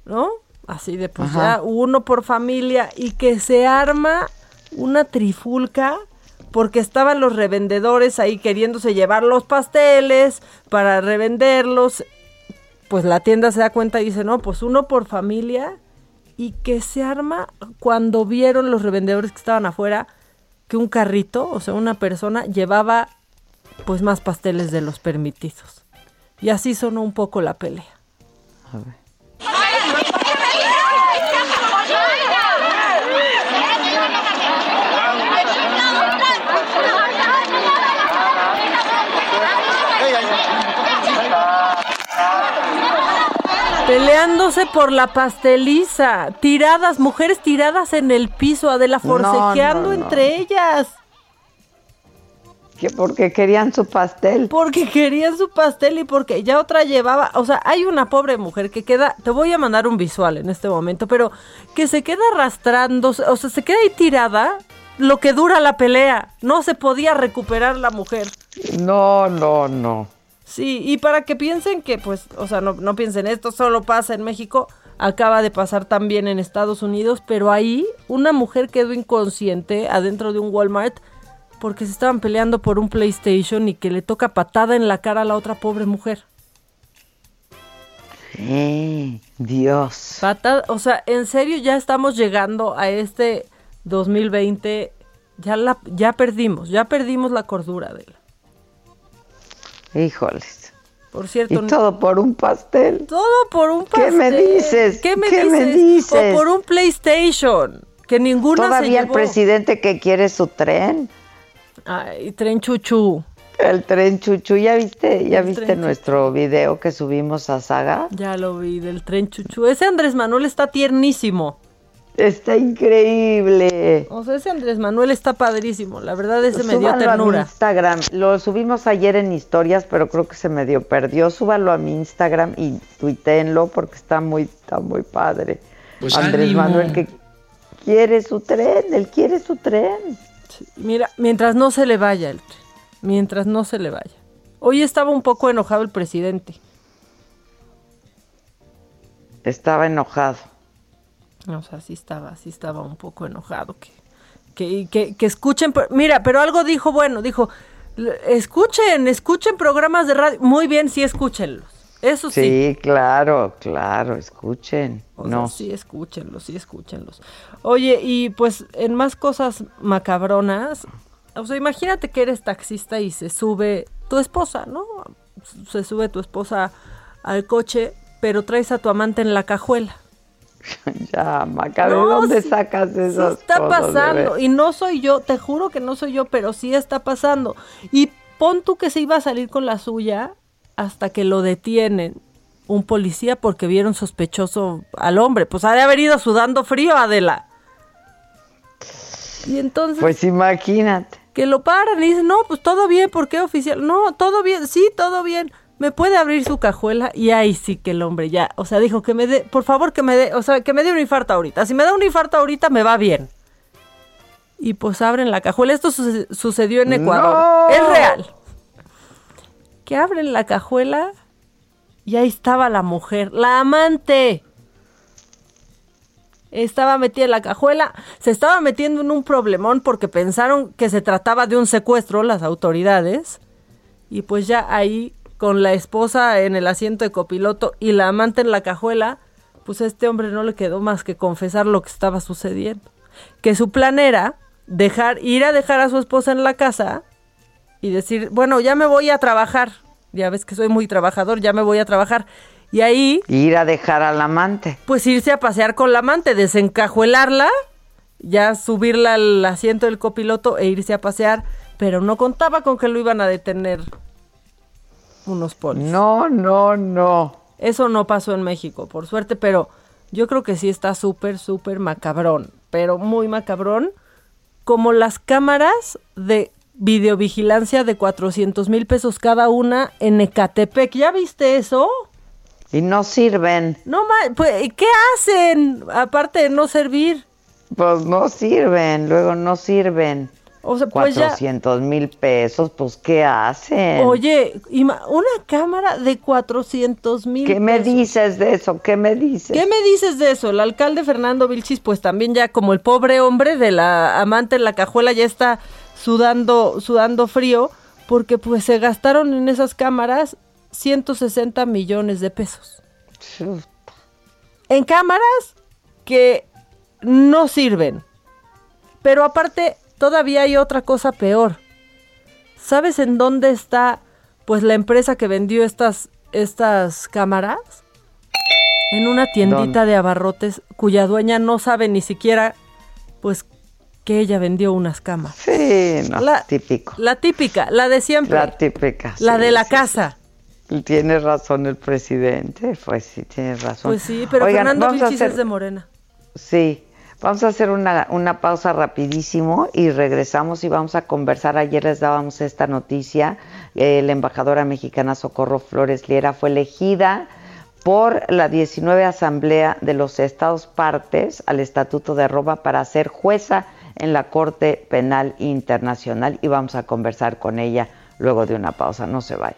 ¿no? Así de pues Ajá. ya uno por familia y que se arma una trifulca porque estaban los revendedores ahí queriéndose llevar los pasteles para revenderlos. Pues la tienda se da cuenta y dice, no, pues uno por familia y que se arma cuando vieron los revendedores que estaban afuera que un carrito, o sea, una persona llevaba pues más pasteles de los permitidos. Y así sonó un poco la pelea. A ver. Peleándose por la pasteliza, tiradas, mujeres tiradas en el piso, Adela forcejeando entre ellas. ¿Que porque querían su pastel? Porque querían su pastel y porque ya otra llevaba, o sea, hay una pobre mujer que queda, te voy a mandar un visual en este momento, pero que se queda arrastrando, o sea, se queda ahí tirada lo que dura la pelea. No se podía recuperar la mujer. No, no, no. Sí, y para que piensen que, pues, o sea, no, no piensen, esto solo pasa en México, acaba de pasar también en Estados Unidos, pero ahí una mujer quedó inconsciente adentro de un Walmart porque se estaban peleando por un PlayStation y que le toca patada en la cara a la otra pobre mujer. Eh, Dios. Patada, o sea, en serio ya estamos llegando a este 2020, ya la ya perdimos, ya perdimos la cordura de la Híjoles. Por cierto. Y todo por un pastel. Todo por un pastel. ¿Qué me dices? ¿Qué me, dices? O por un PlayStation. Que ninguna Todavía el presidente que quiere su tren. Ay, tren chuchu. El tren chuchu, ¿ya viste? ¿Ya viste nuestro video que subimos a Saga? Ya lo vi, del tren chuchu. Ese Andrés Manuel está tiernísimo. Está increíble. O sea, ese Andrés Manuel está padrísimo. La verdad, ese me dio ternura. A mi Instagram. Lo subimos ayer en historias, pero creo que se me dio perdió. Súbalo a mi Instagram y tuiteenlo porque está muy, está muy padre. Pues Andrés Manuel que quiere su tren, él quiere su tren. mira, mientras no se le vaya el tren. Mientras no se le vaya. Hoy estaba un poco enojado el presidente. Estaba enojado. O sea, sí estaba, sí estaba un poco enojado que, que, que, escuchen, mira, pero algo dijo, bueno, dijo, escuchen, escuchen programas de radio, muy bien, sí escúchenlos, eso sí. Sí, claro, claro, escuchen. no. sí, escúchenlos, sí, escúchenlos. Oye, y pues en más cosas macabronas, o sea, imagínate que eres taxista y se sube tu esposa, ¿no? Se sube tu esposa al coche, pero traes a tu amante en la cajuela. ya, Maca, ¿de dónde sacas eso? está pasando, y no soy yo, te juro que no soy yo, pero sí está pasando. Y pon tú que se iba a salir con la suya hasta que lo detienen un policía porque vieron sospechoso al hombre. Pues ha de haber ido sudando frío, Adela. Y entonces. Pues imagínate. Que lo paran y dicen, no, pues todo bien, ¿por qué oficial? No, todo bien, sí, todo bien me puede abrir su cajuela y ahí sí que el hombre ya, o sea, dijo que me dé, por favor que me dé, o sea, que me dé un infarto ahorita. Si me da un infarto ahorita me va bien. Y pues abren la cajuela. Esto sucedió en Ecuador. Es real. Que abren la cajuela y ahí estaba la mujer, la amante. Estaba metida en la cajuela, se estaba metiendo en un problemón porque pensaron que se trataba de un secuestro las autoridades. Y pues ya ahí con la esposa en el asiento de copiloto y la amante en la cajuela, pues a este hombre no le quedó más que confesar lo que estaba sucediendo. Que su plan era dejar, ir a dejar a su esposa en la casa y decir, bueno, ya me voy a trabajar. Ya ves que soy muy trabajador, ya me voy a trabajar. Y ahí... Ir a dejar al amante. Pues irse a pasear con la amante, desencajuelarla, ya subirla al asiento del copiloto e irse a pasear, pero no contaba con que lo iban a detener unos polis. No, no, no. Eso no pasó en México, por suerte, pero yo creo que sí está súper, súper macabrón, pero muy macabrón, como las cámaras de videovigilancia de 400 mil pesos cada una en Ecatepec. ¿Ya viste eso? Y no sirven. No, pues, ¿qué hacen? Aparte de no servir. Pues no sirven, luego no sirven. O sea, pues 400 mil pesos, pues ¿qué hacen? Oye, una cámara de 400 mil ¿Qué me dices de eso? ¿Qué me dices? ¿Qué me dices de eso? El alcalde Fernando Vilchis, pues también ya como el pobre hombre de la amante en la cajuela ya está sudando, sudando frío, porque pues se gastaron en esas cámaras 160 millones de pesos. En cámaras que no sirven. Pero aparte todavía hay otra cosa peor. ¿Sabes en dónde está pues la empresa que vendió estas estas cámaras? En una tiendita de abarrotes cuya dueña no sabe ni siquiera pues que ella vendió unas cámaras. Sí, no, la, típico. La típica, la de siempre. La típica. La de la casa. Tiene razón el presidente, pues sí, tiene razón. Pues sí, pero Fernando Vilchis es de Morena. Sí, vamos a hacer una, una pausa rapidísimo y regresamos y vamos a conversar. Ayer les dábamos esta noticia, la embajadora mexicana Socorro Flores Liera fue elegida por la 19 Asamblea de los Estados Partes al Estatuto de Roma para ser jueza en la Corte Penal Internacional y vamos a conversar con ella luego de una pausa. No se vayan.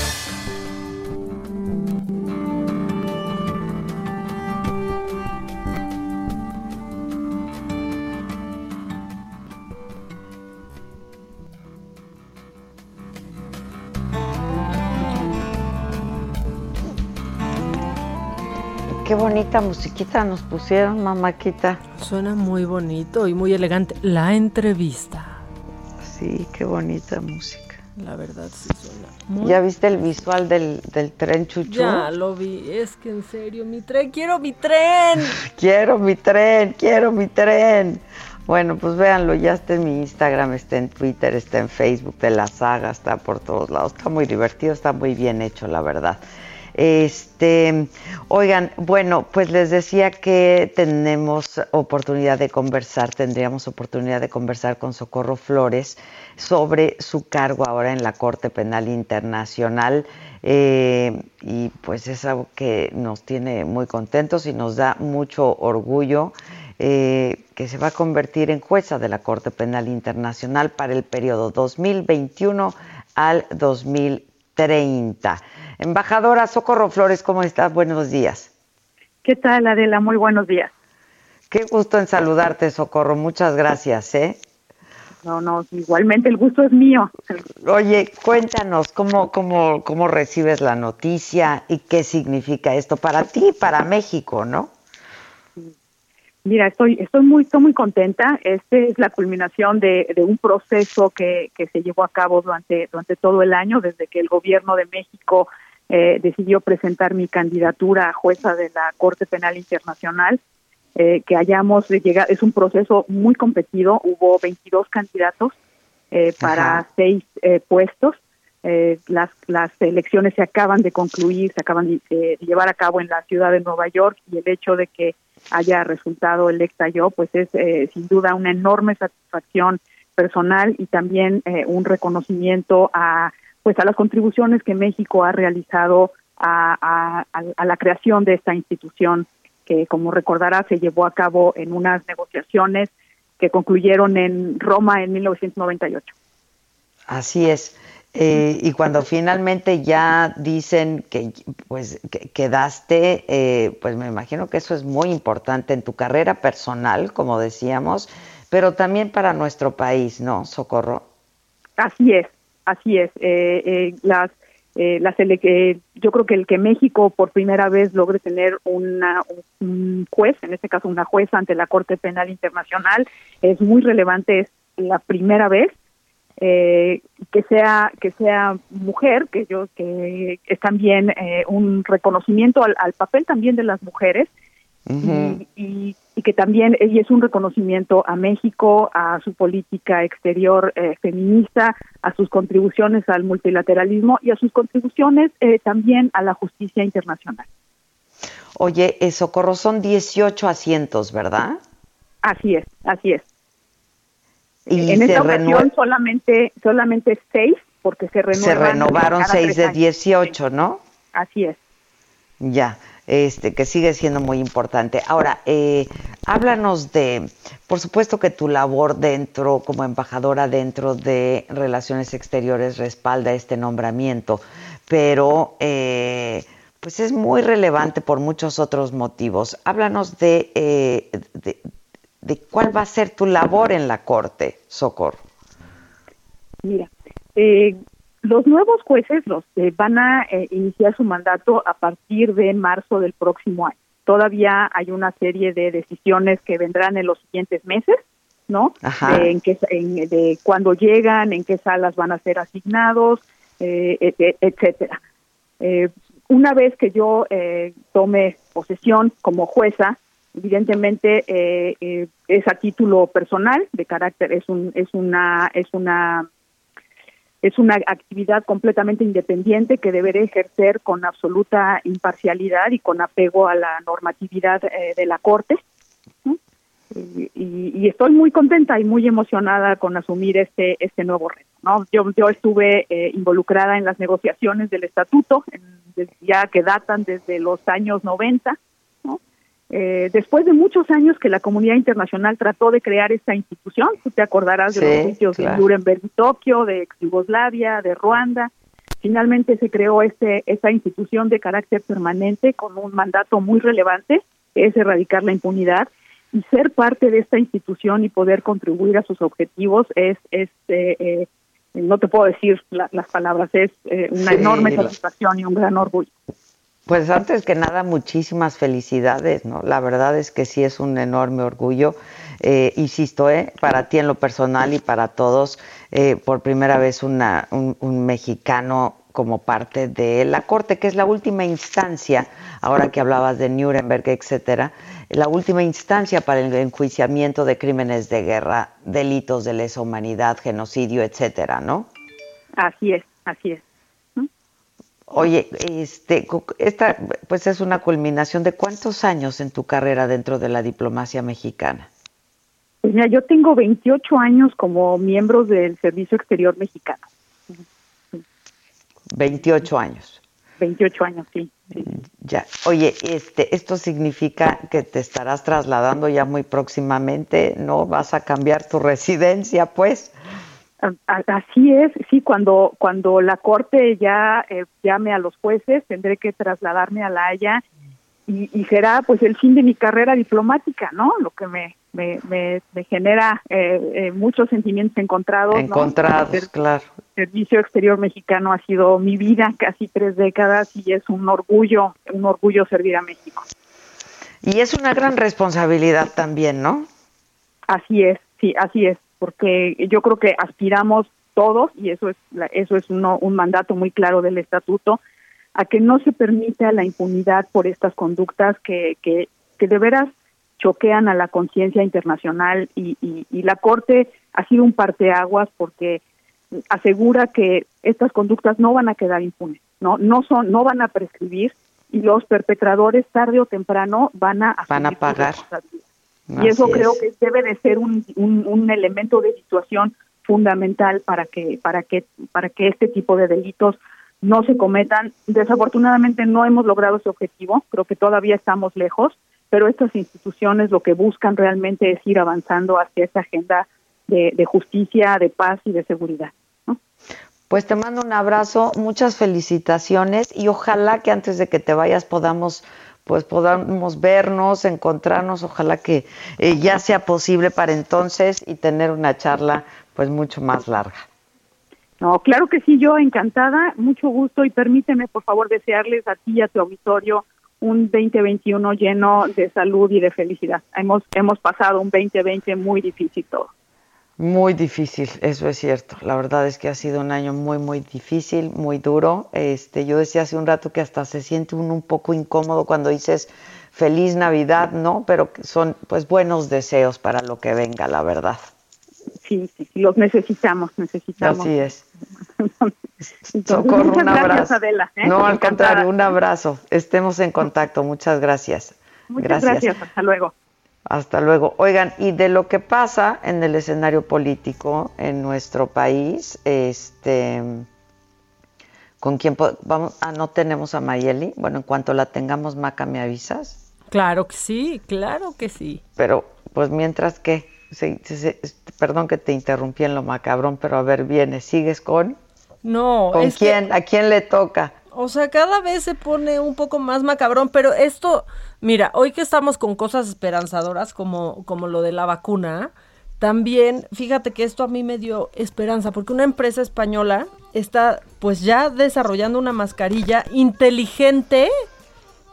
Bonita musiquita nos pusieron, mamáquita. Suena muy bonito y muy elegante. La entrevista. Sí, qué bonita música. La verdad sí suena. Muy... ¿Ya viste el visual del, del tren chuchu? Ya lo vi, es que en serio, mi tren, quiero mi tren. quiero mi tren, quiero mi tren. Bueno, pues véanlo, ya está en mi Instagram, está en Twitter, está en Facebook de la saga, está por todos lados. Está muy divertido, está muy bien hecho, la verdad. Este, oigan, bueno, pues les decía que tenemos oportunidad de conversar, tendríamos oportunidad de conversar con Socorro Flores sobre su cargo ahora en la Corte Penal Internacional eh, y pues es algo que nos tiene muy contentos y nos da mucho orgullo eh, que se va a convertir en jueza de la Corte Penal Internacional para el periodo 2021 al 2030. Embajadora Socorro Flores, ¿cómo estás? Buenos días. ¿Qué tal, Adela? Muy buenos días. Qué gusto en saludarte, Socorro. Muchas gracias, ¿eh? No, no, igualmente el gusto es mío. Oye, cuéntanos cómo, cómo, cómo recibes la noticia y qué significa esto para ti y para México, ¿no? Mira, estoy, estoy muy, estoy muy contenta. Este es la culminación de, de un proceso que, que se llevó a cabo durante, durante todo el año, desde que el gobierno de México eh, decidió presentar mi candidatura a jueza de la Corte Penal Internacional. Eh, que hayamos llegado, es un proceso muy competido, hubo 22 candidatos eh, para seis eh, puestos. Eh, las, las elecciones se acaban de concluir, se acaban de, de, llevar a cabo en la ciudad de Nueva York y el hecho de que haya resultado electa yo, pues es eh, sin duda una enorme satisfacción personal y también eh, un reconocimiento a pues a las contribuciones que México ha realizado a, a, a, la creación de esta institución que como recordará se llevó a cabo en unas negociaciones que concluyeron en Roma en 1998. Así es. Eh, y cuando finalmente ya dicen que pues que quedaste, eh, pues me imagino que eso es muy importante en tu carrera personal, como decíamos, pero también para nuestro país, ¿no, Socorro? Así es, así es. Eh, eh, las, eh, las eh, yo creo que el que México por primera vez logre tener una, un juez, en este caso una jueza ante la Corte Penal Internacional, es muy relevante, es la primera vez eh, que sea que sea mujer que yo que es también eh, un reconocimiento al, al, papel también de las mujeres uh -huh. y, y, y, que también y es un reconocimiento a México a su política exterior eh, feminista a sus contribuciones al multilateralismo y a sus contribuciones eh, también a la justicia internacional. Oye, eh, Socorro, son 18 asientos, ¿verdad? Así es, así es. Y en esta ocasión solamente solamente seis porque se renuevan se renovaron seis de 18 no así es. Ya este que sigue siendo muy importante ahora eh, háblanos de, por supuesto que tu labor dentro, como embajadora dentro de Relaciones Exteriores respalda este nombramiento, pero eh, pues es muy relevante por muchos otros motivos. Háblanos de, eh, de, cuál va a ser tu labor en la Corte, Socorro. Mira, eh, los nuevos jueces los van a iniciar su mandato a partir de marzo del próximo año todavía hay una serie de decisiones que vendrán en los siguientes meses, ¿no? De, en qué, de cuándo llegan, en qué salas van a ser asignados, eh, e, e, etcétera. Eh, una vez que yo eh, tome posesión como jueza, evidentemente eh, es a título personal, de carácter, es un, es una, es una es una actividad completamente independiente que deberé ejercer con absoluta imparcialidad y con apego a la normatividad eh, de la Corte. Y, estoy muy contenta y muy emocionada con asumir este este nuevo reto. ¿no? Yo, yo estuve eh, involucrada en las negociaciones del estatuto, ya que datan desde los años 90 eh, después de muchos años que la comunidad internacional trató de crear esta institución, tú te acordarás de los juicios de Nuremberg y Tokio, de ex Yugoslavia, de Ruanda, finalmente se creó este, esta institución de carácter permanente con un mandato muy relevante, que es erradicar la impunidad, y ser parte de esta institución y poder contribuir a sus objetivos es, es eh, eh, no te puedo decir las palabras, es una enorme satisfacción y un gran orgullo. Pues antes que nada, muchísimas felicidades, ¿no? La verdad es que sí es un enorme orgullo. Eh, insisto, ¿eh? para ti en lo personal y para todos, eh, por primera vez una, un, mexicano como parte de la Corte, que es la última instancia, ahora que hablabas de Nuremberg, etcétera, la última instancia para el enjuiciamiento de crímenes de guerra, delitos de lesa humanidad, genocidio, etcétera, ¿no? Así es, así es. Oye, este, esta pues es una culminación de cuántos años en tu carrera dentro de la diplomacia mexicana. Pues mira, yo tengo 28 años como miembro del Servicio Exterior Mexicano. 28 años. 28 años, sí, Ya. Oye, este, esto significa que te estarás trasladando ya muy próximamente, ¿no? Vas a cambiar tu residencia, pues. Así es, sí, cuando, cuando la Corte ya eh, llame a los jueces, tendré que trasladarme a La Haya y, y, será pues el fin de mi carrera diplomática, ¿no? Lo que me, me, me, genera eh, eh, muchos sentimientos encontrados. Encontrados, claro. El Servicio Exterior Mexicano ha sido mi vida casi tres décadas y es un orgullo, un orgullo servir a México. Y es una gran responsabilidad también, ¿no? Así es, sí, así es porque yo creo que aspiramos todos, y eso es, eso es un mandato muy claro del estatuto, a que no se permita la impunidad por estas conductas que, que, que de veras choquean a la conciencia internacional y, y, la Corte ha sido un parteaguas porque asegura que estas conductas no van a quedar impunes, no no son no van a prescribir y los perpetradores tarde o temprano van a van a pagar y eso creo que debe de ser un, un, elemento de situación fundamental para que para que para que este tipo de delitos no se cometan. Desafortunadamente no hemos logrado ese objetivo, creo que todavía estamos lejos, pero estas instituciones lo que buscan realmente es ir avanzando hacia esa agenda de, de justicia, de paz y de seguridad. Pues te mando un abrazo, muchas felicitaciones y ojalá que antes de que te vayas podamos pues podamos vernos, encontrarnos, ojalá que eh, ya sea posible para entonces y tener una charla pues mucho más larga. No, claro que sí, yo encantada, mucho gusto y permíteme por favor desearles a ti y a tu auditorio un 2021 lleno de salud y de felicidad. Hemos hemos pasado un 2020 muy difícil todo. Muy difícil, eso es cierto. La verdad es que ha sido un año muy, muy difícil, muy duro. Este, yo decía hace un rato que hasta se siente uno un poco incómodo cuando dices feliz Navidad, ¿no? Pero son pues buenos deseos para lo que venga, la verdad. Sí, sí, los necesitamos, necesitamos. Así es. Socorro, un abrazo. Adela, ¿eh? No, al contrario, un abrazo. Estemos en contacto. Muchas gracias. Muchas gracias. Hasta luego. Hasta luego. Oigan, y de lo que pasa en el escenario político en nuestro país, este, ¿con quién vamos? Ah, no tenemos a Mayeli. Bueno, en cuanto la tengamos, Maca, ¿me avisas? Claro que sí, claro que sí. Pero, pues mientras que, perdón que te interrumpí en lo macabrón, pero a ver, viene, ¿sigues con? No, ¿Con quién? ¿A quién le toca? O sea, cada vez se pone un poco más macabrón, pero esto, mira, hoy que estamos con cosas esperanzadoras como, como lo de la vacuna, también fíjate que esto a mí me dio esperanza, porque una empresa española está pues ya desarrollando una mascarilla inteligente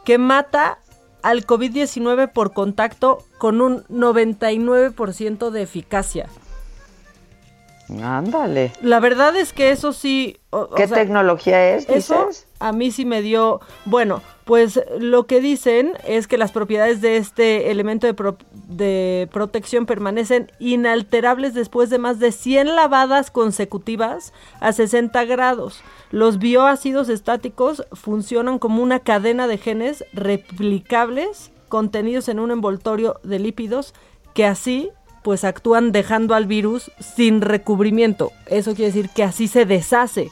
que mata al COVID-19 por contacto con un 99% de eficacia. Ándale. La verdad es que eso sí. ¿Qué tecnología es? Eso a mí sí me dio. Bueno, pues lo que dicen es que las propiedades de este elemento de, de protección permanecen inalterables después de más de 100 lavadas consecutivas a 60 grados. Los bioácidos estáticos funcionan como una cadena de genes replicables contenidos en un envoltorio de lípidos que así pues actúan dejando al virus sin recubrimiento. Eso quiere decir que así se deshace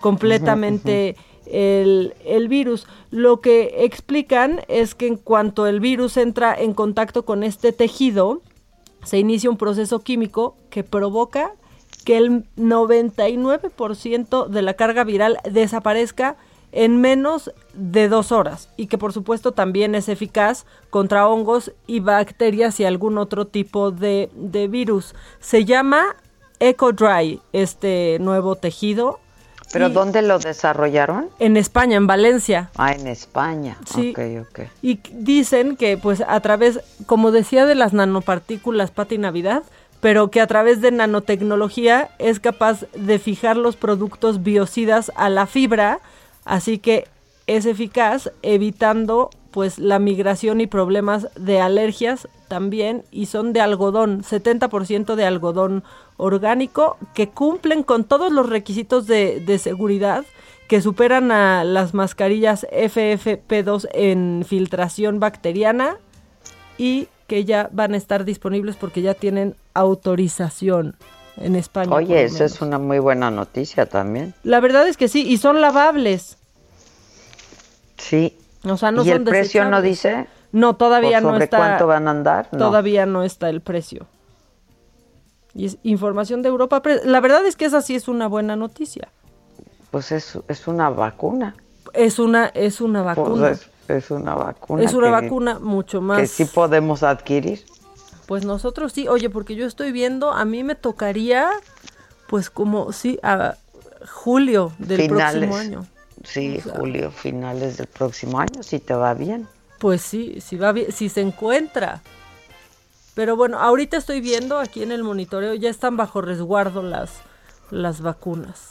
completamente el, el, virus. Lo que explican es que en cuanto el virus entra en contacto con este tejido, se inicia un proceso químico que provoca que el 99% de la carga viral desaparezca en menos de dos horas y que por supuesto también es eficaz contra hongos y bacterias y algún otro tipo de, virus. Se llama EcoDry, este nuevo tejido. ¿Pero dónde lo desarrollaron? En España, en Valencia. Ah, en España. Sí. Y dicen que pues a través, como decía de las nanopartículas Pati Navidad, pero que a través de nanotecnología es capaz de fijar los productos biocidas a la fibra Así que es eficaz evitando pues la migración y problemas de alergias también y son de algodón, 70% de algodón orgánico que cumplen con todos los requisitos de, de seguridad que superan a las mascarillas FFP2 en filtración bacteriana y que ya van a estar disponibles porque ya tienen autorización en España. Oye, eso es una muy buena noticia también. La verdad es que sí, y son lavables. Sí. O sea, no ¿Y el precio no dice? No, todavía no está. cuánto van a andar? Todavía no está el precio. Y es información de Europa. La verdad es que esa sí es una buena noticia. Pues es, es una vacuna. Es una, es una pues vacuna. es, una vacuna. Es una vacuna mucho más. Que sí podemos adquirir. Pues nosotros sí. Oye, porque yo estoy viendo, a mí me tocaría, pues como, sí, a julio del próximo año. Sí, julio, finales del próximo año, si te va bien. Pues sí, si va bien, si se encuentra. Pero bueno, ahorita estoy viendo aquí en el monitoreo, ya están bajo resguardo las, las vacunas.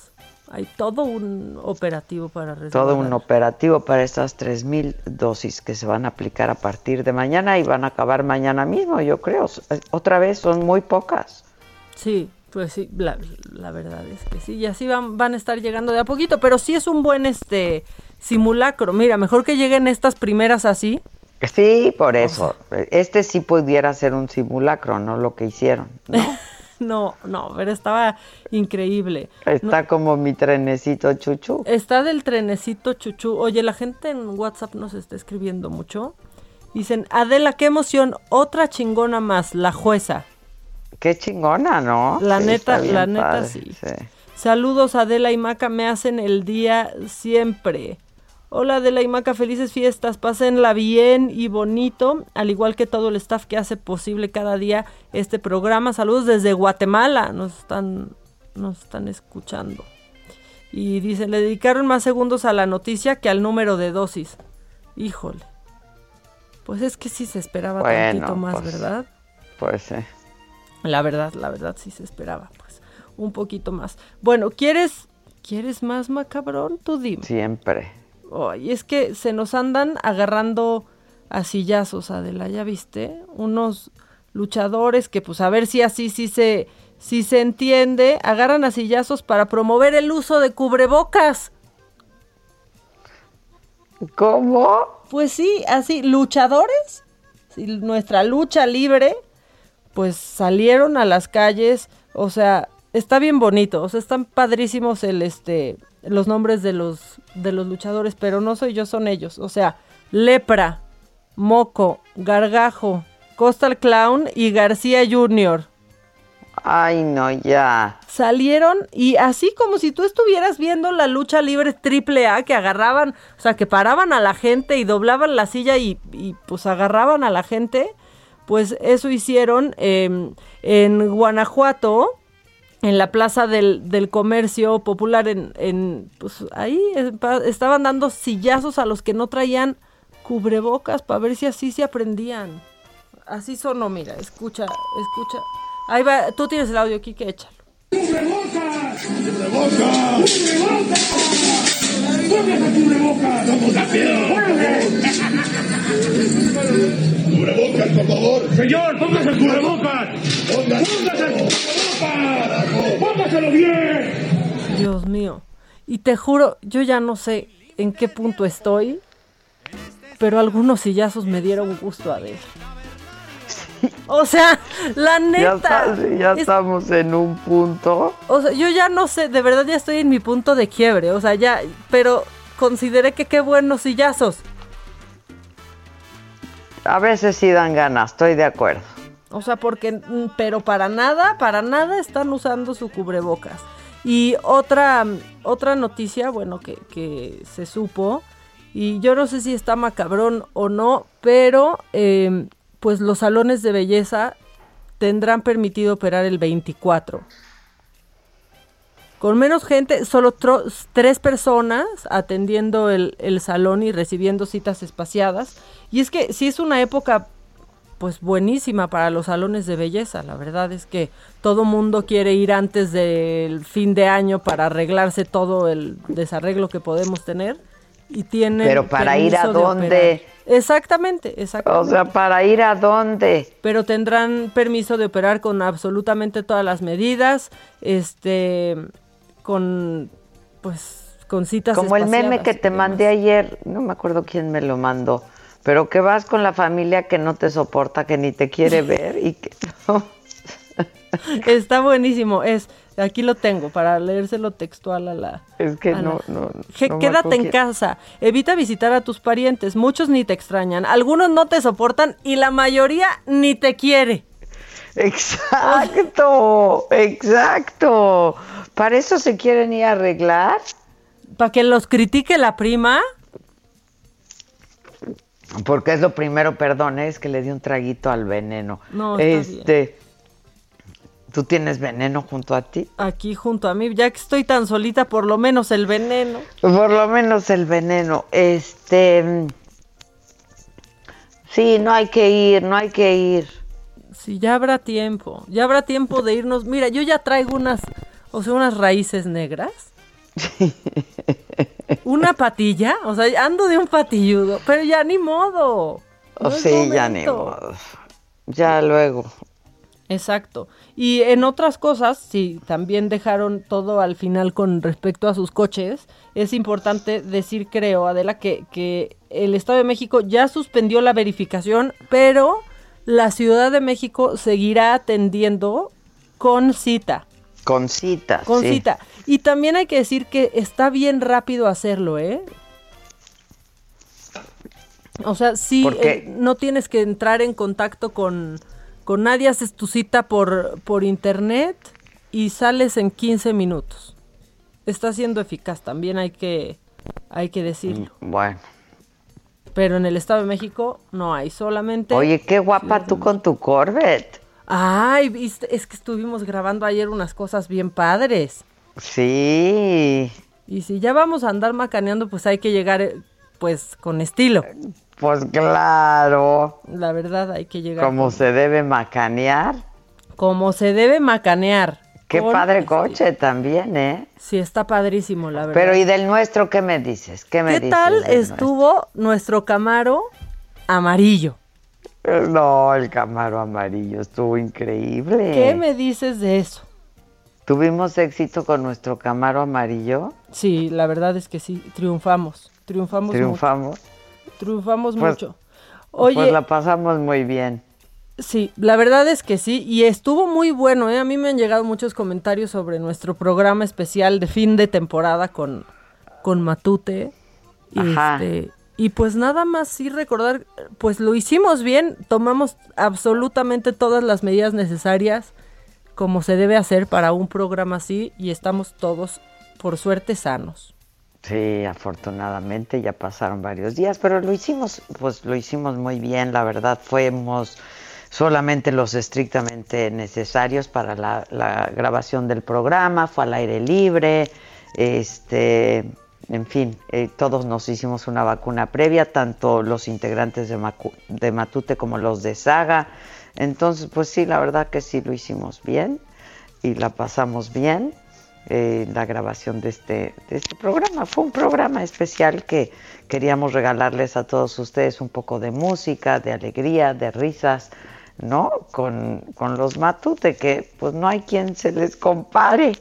Hay todo un operativo para resguardar. Todo un operativo para estas 3.000 dosis que se van a aplicar a partir de mañana y van a acabar mañana mismo, yo creo. Otra vez son muy pocas. Sí, pues sí, la, verdad es que sí, y así van, van a estar llegando de a poquito, pero sí es un buen este simulacro. Mira, mejor que lleguen estas primeras así. Sí, por eso. este sí pudiera ser un simulacro, no lo que hicieron. No, no, no, pero estaba increíble. Está como mi trenecito chuchu. Está del trenecito chuchu. Oye, la gente en WhatsApp nos está escribiendo mucho. Dicen, Adela, qué emoción, otra chingona más, la jueza. Qué chingona, ¿no? La neta, la neta sí. Saludos Adela y Maca, me hacen el día siempre. Hola Adela y Maca, felices fiestas, pásenla bien y bonito, al igual que todo el staff que hace posible cada día este programa. Saludos desde Guatemala, nos están, nos están escuchando. Y dicen, le dedicaron más segundos a la noticia que al número de dosis. Híjole. Pues es que sí se esperaba tantito más, pues, ¿verdad? Pues sí. La verdad, la verdad sí se esperaba, pues, un poquito más. Bueno, ¿quieres, ¿quieres más macabrón? Tú dime. Siempre. Y es que se nos andan agarrando a sillazos, Adela, ¿ya viste? Unos luchadores que, pues, a ver si así sí se, si se entiende, agarran a sillazos para promover el uso de cubrebocas. ¿Cómo? Pues sí, así, luchadores, nuestra lucha libre pues salieron a las calles, o sea, está bien bonito, o sea, están padrísimos el este los nombres de los de los luchadores, pero no soy yo, son ellos, o sea, Lepra, Moco, Gargajo, Costa Clown y García Jr. Ay, no, ya. Salieron y así como si tú estuvieras viendo la lucha libre triple A, que agarraban, o sea, que paraban a la gente y doblaban la silla y, y pues agarraban a la gente, pues eso hicieron em, en Guanajuato, en la plaza del, del comercio popular, en, en pues ahí eh, estaban dando sillazos a los que no traían cubrebocas para ver si así se aprendían. Así sonó, mira, escucha, escucha. Ahí va, tú tienes el audio aquí, que échalo. Cubrebocas, por favor. Señor, póngase el cubrebocas. Póngase el cubrebocas. Póngaselo bien. Dios mío. Y te juro, yo ya no sé en qué punto estoy, pero algunos sillazos me dieron gusto a ver. O sea, la Ya, neta. está- ya es- estamos en un punto. o sea, yo ya no sé, de verdad ya estoy en mi punto de quiebre. O sea, ya, pero consideré que qué buenos sillazos. A veces sí dan ganas, estoy de acuerdo. O sea, porque, mm, pero para nada, para nada están usando su cubrebocas. Y otra, otra noticia, bueno, que, que se supo, y yo no sé si está macabrón o no, pero eh, pues los salones de belleza tendrán permitido operar el 24. Con menos gente, solo tro- tres personas atendiendo el, el salón y recibiendo citas espaciadas. Y es que sí es una época pues buenísima para los salones de belleza. La verdad es que todo mundo quiere ir antes del fin de año para arreglarse todo el desarreglo que podemos tener. Y tienen Pero para ir a dónde? Exactamente, exactamente. O sea, ¿para ir a dónde? Pero tendrán permiso de operar con absolutamente todas las medidas, este, con, pues, con citas Como el meme que te mandé ayer, no me acuerdo quién me lo mandó, pero que vas con la familia que no te soporta, que ni te quiere ver y que... Está buenísimo, es, aquí lo tengo para leérselo textual a la... Es que no, no, no Quédate en casa, evita visitar a tus parientes, muchos ni te extrañan, algunos no te soportan y la mayoría ni te quiere. Exacto, exacto. ¿Para eso se quieren ir a arreglar? Para que los critique la prima. Porque es lo primero, perdón, ¿eh? es que le di un traguito al veneno. No, este, ¿Tú tienes veneno junto a ti? Aquí junto a mí, ya que estoy tan solita, por lo menos el veneno. Por lo menos el veneno. Este. Sí, no hay que ir, no hay que ir. Sí, ya habrá tiempo, ya habrá tiempo de irnos. Mira, yo ya traigo unas, o sea, unas raíces negras. Una patilla, o sea, ando de un patilludo, pero ya ni modo. no Oh, sí, ya ni modo. Ya luego. Exacto. Y en otras cosas, si también dejaron todo al final con respecto a sus coches, es importante decir, creo, Adela, que, que el Estado de México ya suspendió la verificación, pero la Ciudad de México seguirá atendiendo con cita. Con cita. Con sí. cita. Y también hay que decir que está bien rápido hacerlo, ¿eh? O sea, sí, eh, no tienes que entrar en contacto con, con nadie, haces tu cita por, por internet y sales en 15 minutos. Está siendo eficaz, también hay que, hay que decirlo. Bueno. Pero en el Estado de México no hay, solamente... Oye, qué guapa tú con tu Corvette. Ay, viste, es que estuvimos grabando ayer unas cosas bien padres. Sí. Y si ya vamos a andar macaneando, pues hay que llegar, eh, pues, con estilo. Pues claro. La verdad, hay que llegar. Como con- se debe macanear. como se debe macanear. Qué padre estilo. coche también, ¿eh? Sí, está padrísimo, la verdad. Pero ¿y del nuestro qué me dices? ¿Qué me ¿Qué dices tal estuvo nuestro Camaro amarillo? No, el Camaro amarillo estuvo increíble. ¿Qué me dices de eso? ¿Tuvimos éxito con nuestro Camaro amarillo? Sí, la verdad es que sí, triunfamos. Triunfamos, Triunfamos. mucho. Triunfamos Pues- mucho. Oye, Pues la pasamos muy bien. Sí, la verdad es que sí, y estuvo muy bueno, ¿eh? A mí me han llegado muchos comentarios sobre nuestro programa especial de fin de temporada con, con Matute. Y, Ajá. este, Y pues nada más sí recordar, pues lo hicimos bien, tomamos absolutamente todas las medidas necesarias como se debe hacer para un programa así y estamos todos, por suerte, sanos. Sí, afortunadamente ya pasaron varios días, pero lo hicimos, pues lo hicimos muy bien, la verdad, fuimos solamente los estrictamente necesarios para la, la grabación del programa, fue al aire libre, este, en fin, eh, todos nos hicimos una vacuna previa, tanto los integrantes de, Matute como los de Saga. Entonces, pues sí, la verdad que sí lo hicimos bien y la pasamos bien. Eh, la grabación de este, de este programa. Fue un programa especial que queríamos regalarles a todos ustedes un poco de música, de alegría, de risas, ¿no? Con los Matute, que pues no hay quien se les compare.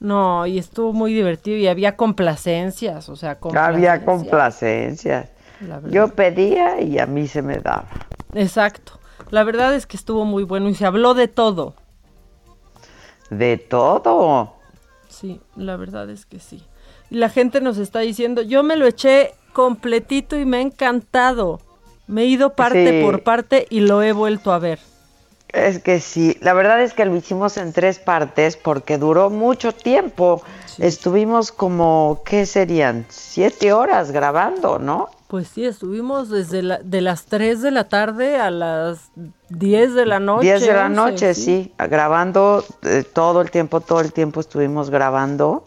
No, y estuvo muy divertido y había complacencias, o sea, complacencias. Había complacencias. Yo pedía y a mí se me daba. Exacto. La verdad es que estuvo muy bueno y se habló de todo. ¿De todo? Sí, la verdad es que sí. Y la gente nos está diciendo, yo me lo eché completito y me ha encantado. Me he ido parte por parte y lo he vuelto a ver. Es que sí, la verdad es que lo hicimos en tres partes porque duró mucho tiempo. Estuvimos como, ¿qué serían? Siete horas grabando, ¿no? Pues sí, estuvimos desde la, de las tres de la tarde a las diez de la noche. Diez de la noche, sí, grabando eh, todo el tiempo, todo el tiempo estuvimos grabando.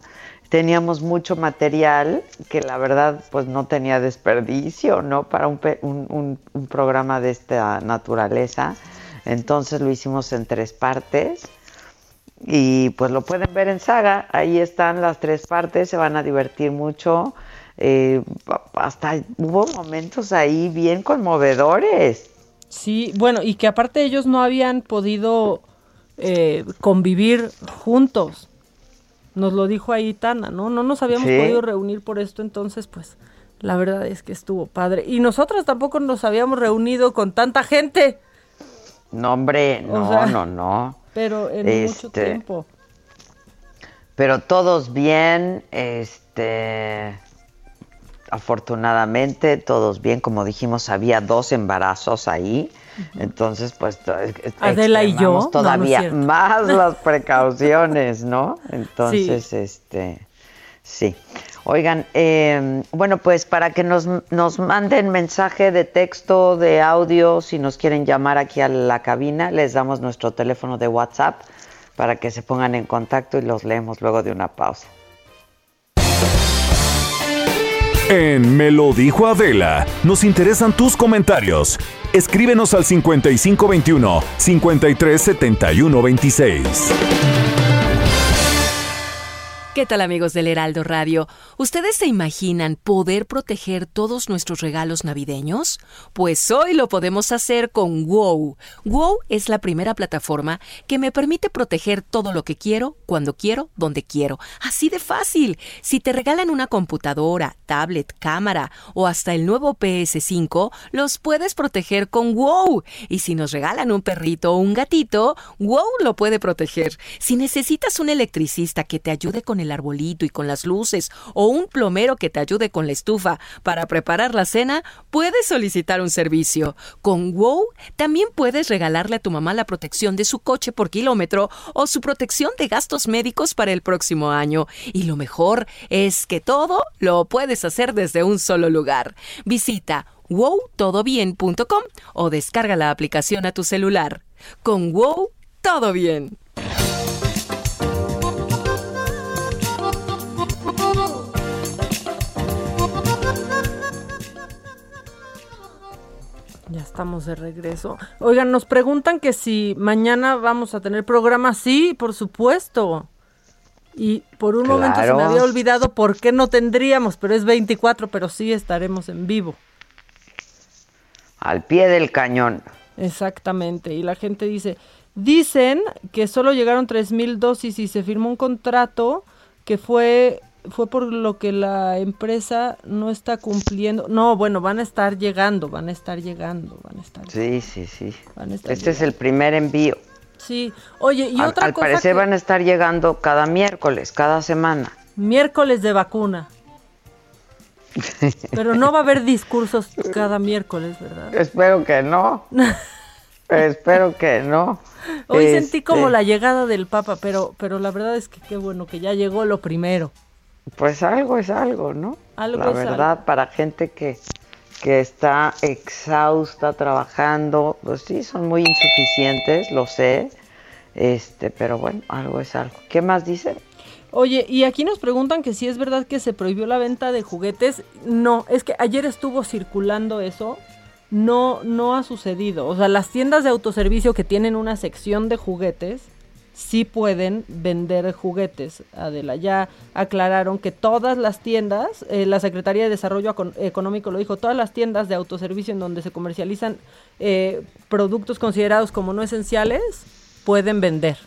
Teníamos mucho material que la verdad pues no tenía desperdicio, ¿no? Para un, un, un programa de esta naturaleza. Entonces lo hicimos en tres partes y pues lo pueden ver en Saga. Ahí están las tres partes, se van a divertir mucho. Eh, hasta hubo momentos ahí bien conmovedores. Sí, bueno, y que aparte ellos no habían podido eh, convivir juntos. Nos lo dijo ahí Tana, ¿no? No nos habíamos podido reunir por esto, entonces pues la verdad es que estuvo padre. Y nosotros tampoco nos habíamos reunido con tanta gente. No, hombre, no, no, no. Pero en mucho este, tiempo. Pero todos bien, este afortunadamente todos bien, como dijimos, había dos embarazos ahí, entonces pues Adela y yo todavía más las precauciones, ¿no? Entonces, este, sí. Oigan, eh, bueno, pues para que nos, nos manden mensaje de texto, de audio, si nos quieren llamar aquí a la cabina, les damos nuestro teléfono de WhatsApp para que se pongan en contacto y los leemos luego de una pausa. En Me lo dijo Adela, nos interesan tus comentarios. Escríbenos al 5521 537126. ¿Qué tal amigos del Heraldo Radio? ¿Ustedes se imaginan poder proteger todos nuestros regalos navideños? Pues hoy lo podemos hacer con WOW. WOW es la primera plataforma que me permite proteger todo lo que quiero, cuando quiero, donde quiero. Así de fácil. Si te regalan una computadora, tablet, cámara o hasta el nuevo PS5, los puedes proteger con WOW. Y si nos regalan un perrito o un gatito, WOW lo puede proteger. Si necesitas un electricista que te ayude con el arbolito y con las luces o un plomero que te ayude con la estufa para preparar la cena, puedes solicitar un servicio. Con WOW también puedes regalarle a tu mamá la protección de su coche por kilómetro o su protección de gastos médicos para el próximo año. Y lo mejor es que todo lo puedes hacer desde un solo lugar. Visita wowtodobien.com o descarga la aplicación a tu celular. Con WOW, todo bien. Ya estamos de regreso. Oigan, nos preguntan que si mañana vamos a tener programa. Sí, por supuesto. Y por un momento se me había olvidado por qué no tendríamos, pero es 24, pero sí estaremos en vivo. Al pie del cañón. Exactamente. Y la gente dice, dicen que solo llegaron 3.000 dosis y se firmó un contrato que fue fue por lo que la empresa no está cumpliendo. No, bueno, van a estar llegando, van a estar llegando, van a estar. Sí, sí, sí. este es el primer envío. Sí. Oye, y otra al parecer van a estar llegando cada miércoles, cada semana. Miércoles de vacuna. Pero no va a haber discursos cada miércoles, ¿verdad? Espero que no. Espero que no. Hoy sentí como Este, la llegada del Papa, pero, pero la verdad es que qué bueno que ya llegó lo primero. Pues algo es algo, ¿no? Algo la es verdad, para gente que, que está exhausta trabajando, pues sí, son muy insuficientes, lo sé. Este, pero bueno, algo es algo. ¿Qué más dice? Oye, y aquí nos preguntan que si es verdad que se prohibió la venta de juguetes. No, es que ayer estuvo circulando eso. No, no ha sucedido. O sea, las tiendas de autoservicio que tienen una sección de juguetes sí pueden vender juguetes. Adela, ya aclararon que todas las tiendas, eh, la Secretaría de Desarrollo Econ- Económico lo dijo, todas las tiendas de autoservicio en donde se comercializan eh, productos considerados como no esenciales, pueden vender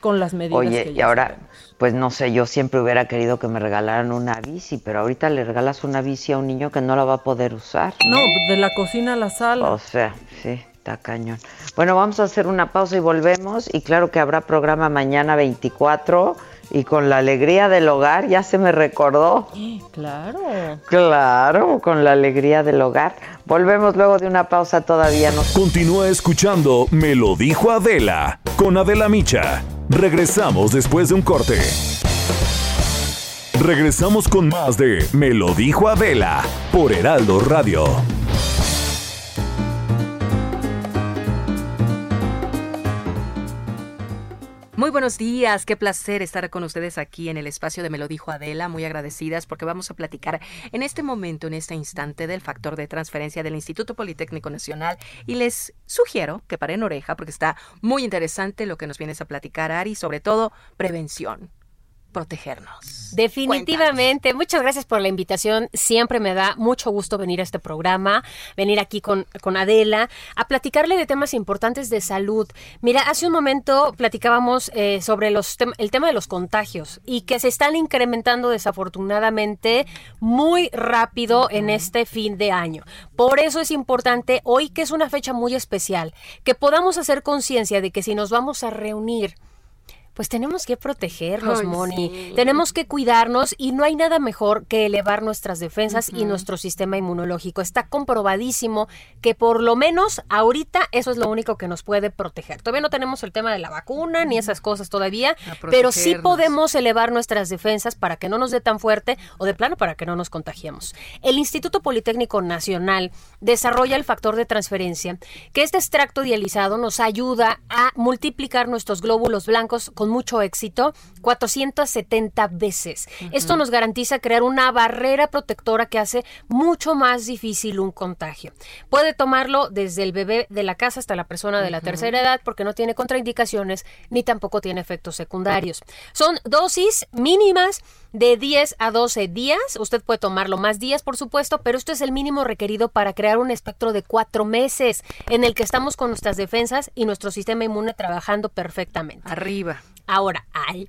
con las medidas Oye, que y ahora, pues no sé, yo siempre hubiera querido que me regalaran una bici, pero ahorita le regalas una bici a un niño que no la va a poder usar. No, de la cocina a la sala. O sea, sí, está cañón. Bueno, vamos a hacer una pausa y volvemos. Y claro que habrá programa mañana 24 y con la alegría del hogar, ya se me recordó. Claro. Claro, con la alegría del hogar. Volvemos luego de una pausa todavía. No... Continúa escuchando Me lo dijo Adela con Adela Micha. Regresamos después de un corte. Regresamos con más de Me lo dijo Adela por Heraldo Radio. Muy buenos días, qué placer estar con ustedes aquí en el espacio de Me lo dijo Adela, muy agradecidas porque vamos a platicar en este momento, en este instante, del factor de transferencia del Instituto Politécnico Nacional. Y les sugiero que paren oreja porque está muy interesante lo que nos vienes a platicar, Ari, sobre todo prevención, protegernos. Definitivamente. Muchas gracias por la invitación. Siempre me da mucho gusto venir a este programa, venir aquí con, con Adela, a platicarle de temas importantes de salud. Mira, hace un momento platicábamos eh, sobre los tem- el tema de los contagios y que se están incrementando desafortunadamente muy rápido en este fin de año. Por eso es importante hoy, que es una fecha muy especial, que podamos hacer conciencia de que si nos vamos a reunir, pues tenemos que protegernos, Ay, Moni. sí. Tenemos que cuidarnos y no hay nada mejor que elevar nuestras defensas y nuestro sistema inmunológico. Está comprobadísimo que por lo menos ahorita eso es lo único que nos puede proteger. Todavía no tenemos el tema de la vacuna ni esas cosas todavía, pero sí podemos elevar nuestras defensas para que no nos dé tan fuerte o de plano para que no nos contagiemos. El Instituto Politécnico Nacional desarrolla el factor de transferencia, que este extracto dializado nos ayuda a multiplicar nuestros glóbulos blancos con mucho éxito 470 veces. Esto nos garantiza crear una barrera protectora que hace mucho más difícil un contagio. Puede tomarlo desde el bebé de la casa hasta la persona de la tercera edad porque no tiene contraindicaciones ni tampoco tiene efectos secundarios. Son dosis mínimas de 10 a 12 días. Usted puede tomarlo más días, por supuesto, pero esto es el mínimo requerido para crear un espectro de cuatro meses en el que estamos con nuestras defensas y nuestro sistema inmune trabajando perfectamente. Arriba. Ahora, hay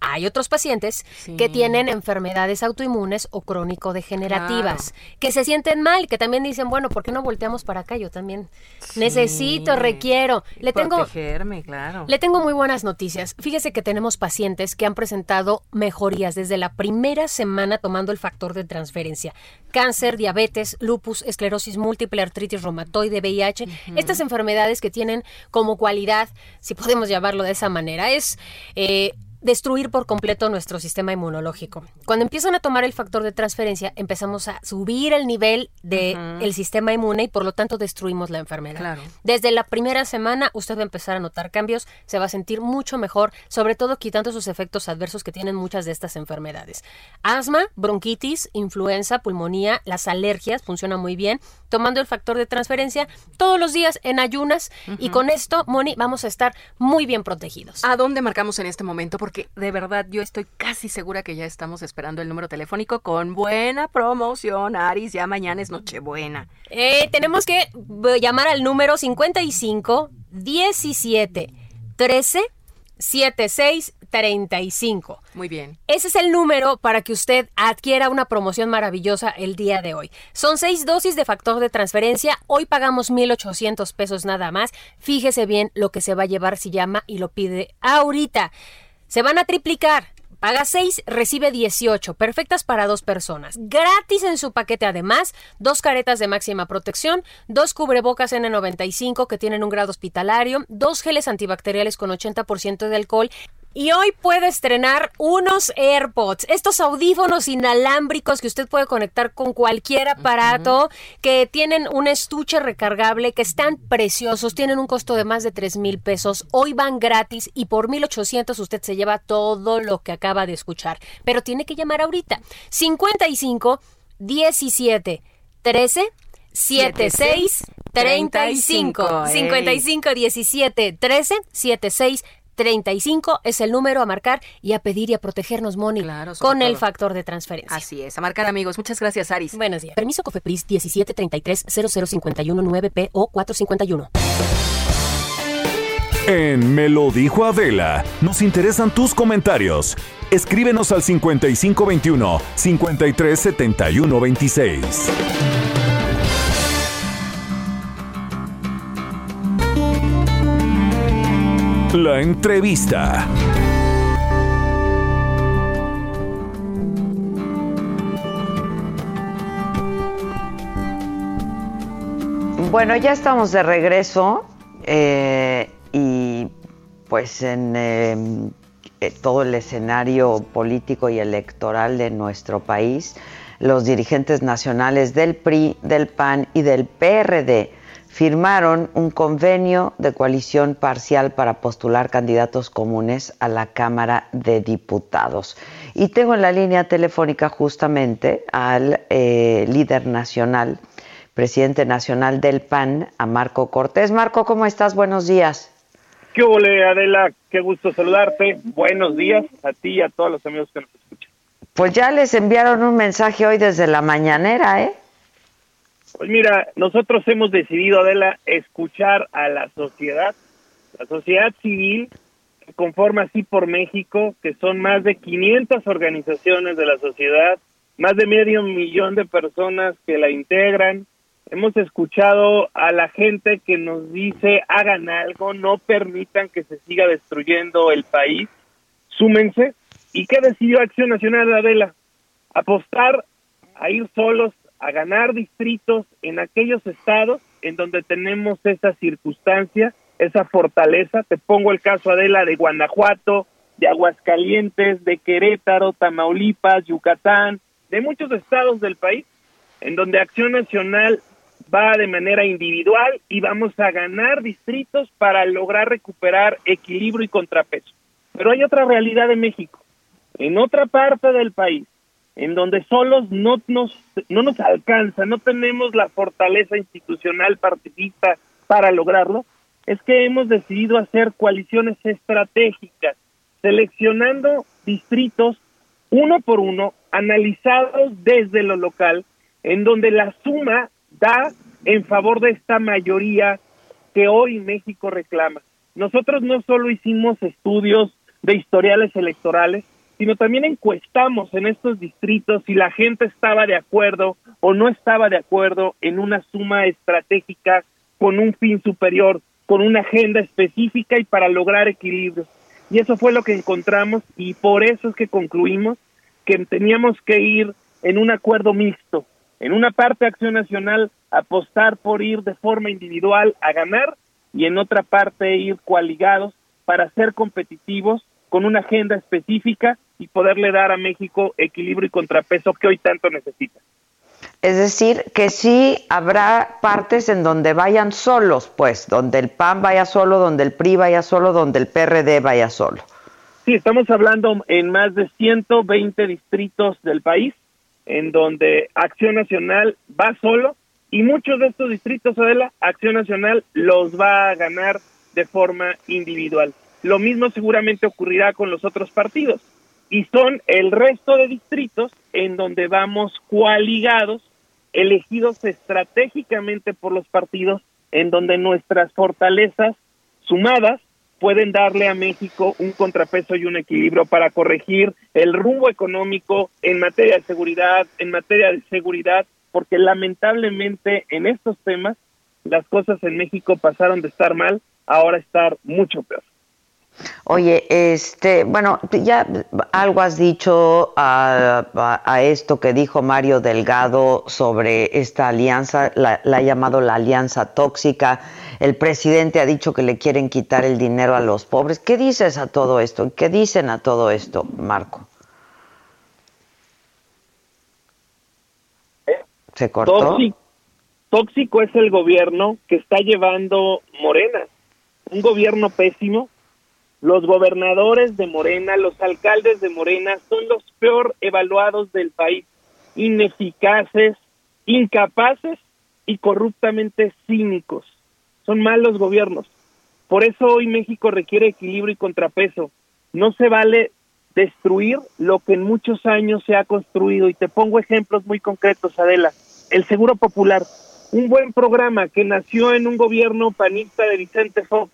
hay otros pacientes Sí. que tienen enfermedades autoinmunes o crónico-degenerativas, que se sienten mal, que también dicen, bueno, ¿por qué no volteamos para acá? Yo también necesito, requiero. Le tengo, Protegerme, claro. le tengo muy buenas noticias. Fíjese que tenemos pacientes que han presentado mejorías desde la primera semana tomando el factor de transferencia. Cáncer, diabetes, lupus, esclerosis múltiple, artritis reumatoide, VIH. Estas enfermedades que tienen como cualidad, si podemos llamarlo de esa manera, es... eh, destruir por completo nuestro sistema inmunológico. Cuando empiezan a tomar el factor de transferencia, empezamos a subir el nivel del el sistema inmune y por lo tanto destruimos la enfermedad. Claro. Desde la primera semana usted va a empezar a notar cambios, se va a sentir mucho mejor, sobre todo quitando esos efectos adversos que tienen muchas de estas enfermedades. Asma, bronquitis, influenza, pulmonía, las alergias funcionan muy bien, tomando el factor de transferencia todos los días en ayunas y con esto, Moni, vamos a estar muy bien protegidos. ¿A dónde marcamos en este momento? Porque de verdad yo estoy casi segura que ya estamos esperando el número telefónico con buena promoción, Aris. Ya mañana es Nochebuena. Eh, tenemos que eh, llamar al número 55 17 13 76 35. Muy bien. Ese es el número para que usted adquiera una promoción maravillosa el día de hoy. Son seis dosis de factor de transferencia. Hoy pagamos 1,800 pesos nada más. Fíjese bien lo que se va a llevar si llama y lo pide ahorita. Se van a triplicar Paga 6, recibe 18, perfectas para dos personas. Gratis en su paquete además, dos caretas de máxima protección, dos cubrebocas N95 que tienen un grado hospitalario, dos geles antibacteriales con 80% de alcohol y hoy puede estrenar unos AirPods, estos audífonos inalámbricos que usted puede conectar con cualquier aparato, que tienen un estuche recargable, que están preciosos, tienen un costo de más de 3 mil pesos. Hoy van gratis y por 1800 usted se lleva todo lo que acaba de escuchar. Pero tiene que llamar ahorita. 55 17 13 76 35 55 17 13 76 35 es el número a marcar y a pedir y a protegernos, Moni, con el factor de transferencia. Así es, a marcar amigos. Muchas gracias, Aris. Buenos días. Permiso Cofepris 1733-0051-9P o 451. En Me lo dijo Adela, nos interesan tus comentarios. Escríbenos al 5521 537126. La entrevista. Bueno, ya estamos de regreso eh, y pues en eh, eh, todo el escenario político y electoral de nuestro país, los dirigentes nacionales del PRI, del PAN y del PRD firmaron un convenio de coalición parcial para postular candidatos comunes a la Cámara de Diputados. Y tengo en la línea telefónica justamente al eh, líder nacional, presidente nacional del PAN, a Marco Cortés. Marco, ¿cómo estás? Buenos días. ¿Qué ole, Adela? Qué gusto saludarte. Buenos días a ti y a todos los amigos que nos escuchan. Pues ya les enviaron un mensaje hoy desde la mañanera, ¿eh? Pues mira, nosotros hemos decidido, Adela, escuchar a la sociedad, la sociedad civil que conforma así por México, que son más de 500 organizaciones de la sociedad, más de medio millón de personas que la integran. Hemos escuchado a la gente que nos dice hagan algo, no permitan que se siga destruyendo el país, súmense. ¿Y qué decidió Acción Nacional, Adela? Apostar a ir solos a ganar distritos en aquellos estados en donde tenemos esa circunstancia, esa fortaleza. Te pongo el caso, Adela, de Guanajuato, de Aguascalientes, de Querétaro, Tamaulipas, Yucatán, de muchos estados del país, en donde Acción Nacional va de manera individual y vamos a ganar distritos para lograr recuperar equilibrio y contrapeso. Pero hay otra realidad de México. En otra parte del país, en donde solos no nos, no nos alcanza, no tenemos la fortaleza institucional partidista para lograrlo, es que hemos decidido hacer coaliciones estratégicas, seleccionando distritos uno por uno, analizados desde lo local, en donde la suma da en favor de esta mayoría que hoy México reclama. Nosotros no solo hicimos estudios de historiales electorales, sino también encuestamos en estos distritos si la gente estaba de acuerdo o no estaba de acuerdo en una suma estratégica con un fin superior, con una agenda específica y para lograr equilibrio. Y eso fue lo que encontramos y por eso es que concluimos que teníamos que ir en un acuerdo mixto. En una parte Acción Nacional apostar por ir de forma individual a ganar y en otra parte ir coaligados para ser competitivos con una agenda específica y poderle dar a México equilibrio y contrapeso que hoy tanto necesita. Es decir, que sí habrá partes en donde vayan solos, pues, donde el PAN vaya solo, donde el PRI vaya solo, donde el PRD vaya solo. Sí, estamos hablando en más de 120 distritos del país, en donde Acción Nacional va solo y muchos de estos distritos, Adela, Acción Nacional los va a ganar de forma individual. Lo mismo seguramente ocurrirá con los otros partidos y son el resto de distritos en donde vamos coaligados, elegidos estratégicamente por los partidos, en donde nuestras fortalezas sumadas pueden darle a México un contrapeso y un equilibrio para corregir el rumbo económico en materia de seguridad, en materia de seguridad, porque lamentablemente en estos temas las cosas en México pasaron de estar mal ahora estar mucho peor. Oye, este, bueno, ya algo has dicho a, esto que dijo Mario Delgado sobre esta alianza, la, ha llamado la alianza tóxica. El presidente ha dicho que le quieren quitar el dinero a los pobres. ¿Qué dices a todo esto? ¿Qué dicen a todo esto, Marco? ¿Se cortó? tóxico es el gobierno que está llevando Morena. Un gobierno pésimo los gobernadores de Morena, los alcaldes de Morena son los peor evaluados del país, ineficaces, incapaces y corruptamente cínicos. Son malos gobiernos. Por eso hoy México requiere equilibrio y contrapeso. No se vale destruir lo que en muchos años se ha construido. Y te pongo ejemplos muy concretos, Adela. El Seguro Popular, un buen programa que nació en un gobierno panista de Vicente Fox,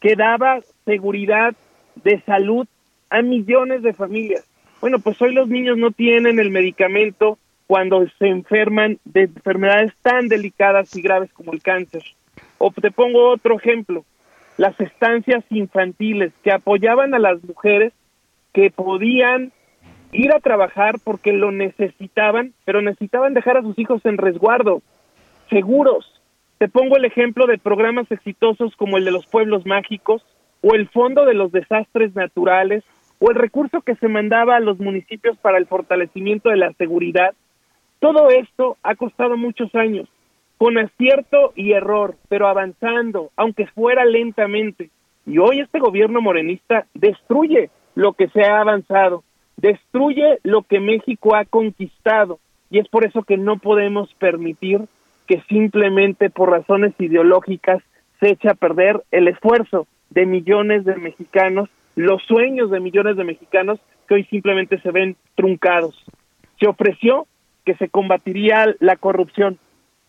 que daba seguridad de salud a millones de familias. Bueno, pues hoy los niños no tienen el medicamento cuando se enferman de enfermedades tan delicadas y graves como el cáncer. O te pongo otro ejemplo, las estancias infantiles que apoyaban a las mujeres que podían ir a trabajar porque lo necesitaban, pero necesitaban dejar a sus hijos en resguardo, seguros, te pongo el ejemplo de programas exitosos como el de los pueblos mágicos o el Fondo de los Desastres Naturales o el recurso que se mandaba a los municipios para el fortalecimiento de la seguridad. Todo esto ha costado muchos años, con acierto y error, pero avanzando, aunque fuera lentamente. Y hoy este gobierno morenista destruye lo que se ha avanzado, destruye lo que México ha conquistado. Y es por eso que no podemos permitir que simplemente por razones ideológicas se echa a perder el esfuerzo de millones de mexicanos, los sueños de millones de mexicanos que hoy simplemente se ven truncados. Se ofreció que se combatiría la corrupción,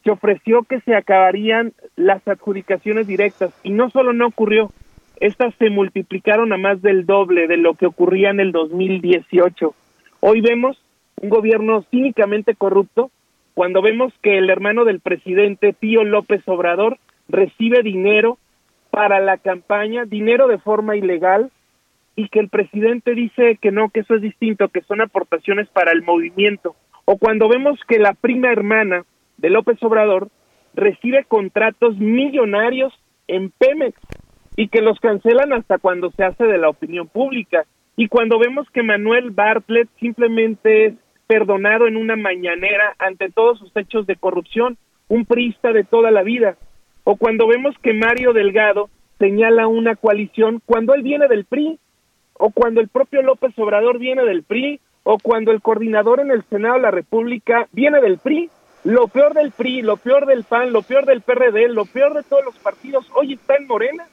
se ofreció que se acabarían las adjudicaciones directas y no solo no ocurrió, estas se multiplicaron a más del doble de lo que ocurría en el 2018. Hoy vemos un gobierno cínicamente corrupto cuando vemos que el hermano del presidente, Pío López Obrador, recibe dinero para la campaña, dinero de forma ilegal, y que el presidente dice que no, que eso es distinto, que son aportaciones para el movimiento. O cuando vemos que la prima hermana de López Obrador recibe contratos millonarios en Pemex y que los cancelan hasta cuando se hace de la opinión pública. Y cuando vemos que Manuel Bartlett simplemente es perdonado en una mañanera ante todos sus hechos de corrupción, un priista de toda la vida. O cuando vemos que Mario Delgado señala una coalición cuando él viene del PRI, o cuando el propio López Obrador viene del PRI, o cuando el coordinador en el Senado de la República viene del PRI. Lo peor del PRI, lo peor del PAN, lo peor del PRD, lo peor de todos los partidos, hoy está en Morena.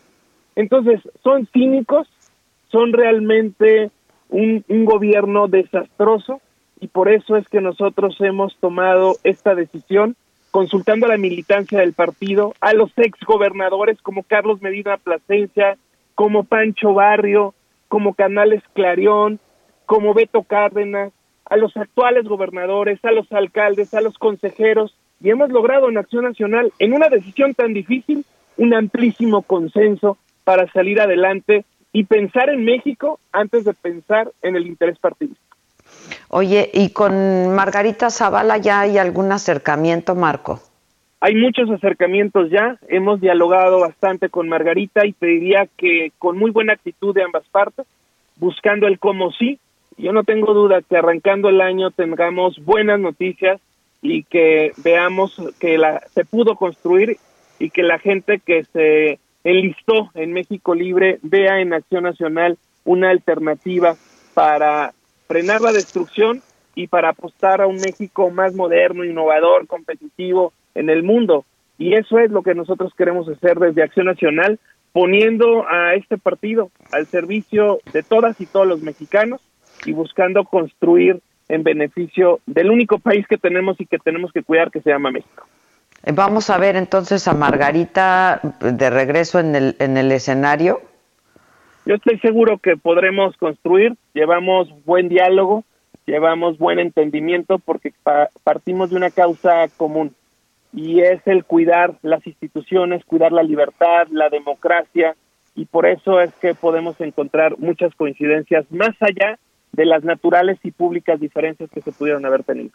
Entonces, son cínicos, son realmente un, un gobierno desastroso y por eso es que nosotros hemos tomado esta decisión consultando a la militancia del partido, a los ex gobernadores como Carlos Medina Plasencia, como Pancho Barrio, como Canales Clarión, como Beto Cárdenas, a los actuales gobernadores, a los alcaldes, a los consejeros, y hemos logrado en Acción Nacional, en una decisión tan difícil, un amplísimo consenso para salir adelante y pensar en México antes de pensar en el interés partidista. Oye, ¿y con Margarita Zavala ya hay algún acercamiento, Marco? Hay muchos acercamientos ya, hemos dialogado bastante con Margarita y pediría que con muy buena actitud de ambas partes, buscando el cómo sí, yo no tengo duda que arrancando el año tengamos buenas noticias y que veamos que la, se pudo construir y que la gente que se enlistó en México Libre vea en Acción Nacional una alternativa para frenar la destrucción y para apostar a un México más moderno, innovador, competitivo en el mundo. Y eso es lo que nosotros queremos hacer desde Acción Nacional, poniendo a este partido al servicio de todas y todos los mexicanos y buscando construir en beneficio del único país que tenemos y que tenemos que cuidar, que se llama México. Eh, vamos a ver entonces a Margarita de regreso en el, en el escenario. Yo estoy seguro que podremos construir, llevamos buen diálogo, llevamos buen entendimiento porque partimos de una causa común y es el cuidar las instituciones, cuidar la libertad, la democracia y por eso es que podemos encontrar muchas coincidencias más allá de las naturales y públicas diferencias que se pudieron haber tenido.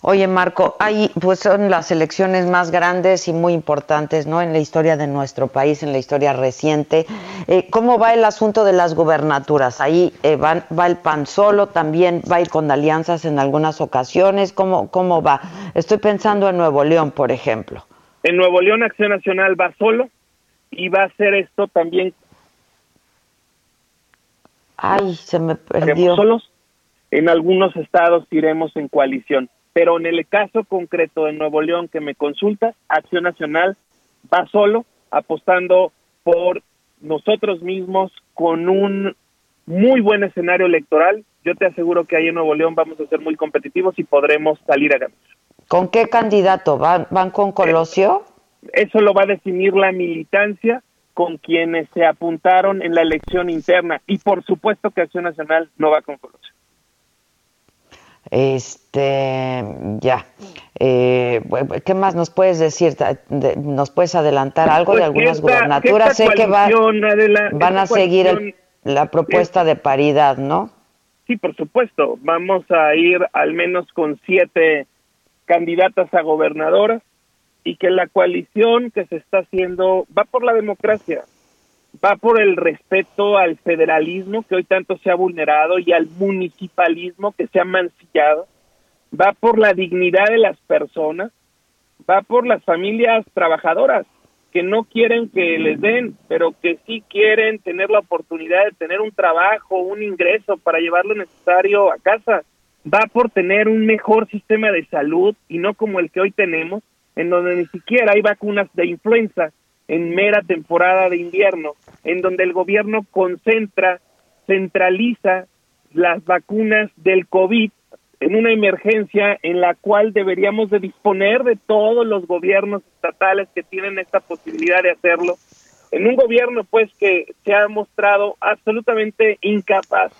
Oye, Marco, ahí pues son las elecciones más grandes y muy importantes, ¿no? En la historia de nuestro país, en la historia reciente. Eh, ¿Cómo va el asunto de las gubernaturas? Ahí eh, va, va el PAN solo, también va a ir con alianzas en algunas ocasiones. ¿Cómo, ¿Cómo va? Estoy pensando en Nuevo León, por ejemplo. En Nuevo León, Acción Nacional va solo y va a hacer esto también. Ay, se me perdió. solos. En algunos estados iremos en coalición, pero en el caso concreto de Nuevo León que me consultas, Acción Nacional va solo, apostando por nosotros mismos con un muy buen escenario electoral. Yo te aseguro que ahí en Nuevo León vamos a ser muy competitivos y podremos salir a ganar. ¿Con qué candidato? ¿Van, van con Colosio? Eso lo va a definir la militancia con quienes se apuntaron en la elección interna y por supuesto que Acción Nacional no va con Colosio. Este, ya. Eh, ¿Qué más nos puedes decir? ¿Nos puedes adelantar algo de pues algunas gubernaturas? Sé que van a seguir la propuesta de paridad, ¿no? Sí, por supuesto. Vamos a ir al menos con siete candidatas a gobernadoras y que la coalición que se está haciendo va por la democracia, va por el respeto al federalismo que hoy tanto se ha vulnerado y al municipalismo que se ha mancillado, va por la dignidad de las personas, va por las familias trabajadoras que no quieren que les den, pero que sí quieren tener la oportunidad de tener un trabajo, un ingreso para llevar lo necesario a casa, va por tener un mejor sistema de salud y no como el que hoy tenemos, en donde ni siquiera hay vacunas de influenza en mera temporada de invierno, en donde el gobierno concentra, centraliza las vacunas del COVID en una emergencia en la cual deberíamos de disponer de todos los gobiernos estatales que tienen esta posibilidad de hacerlo, en un gobierno pues que se ha mostrado absolutamente incapaz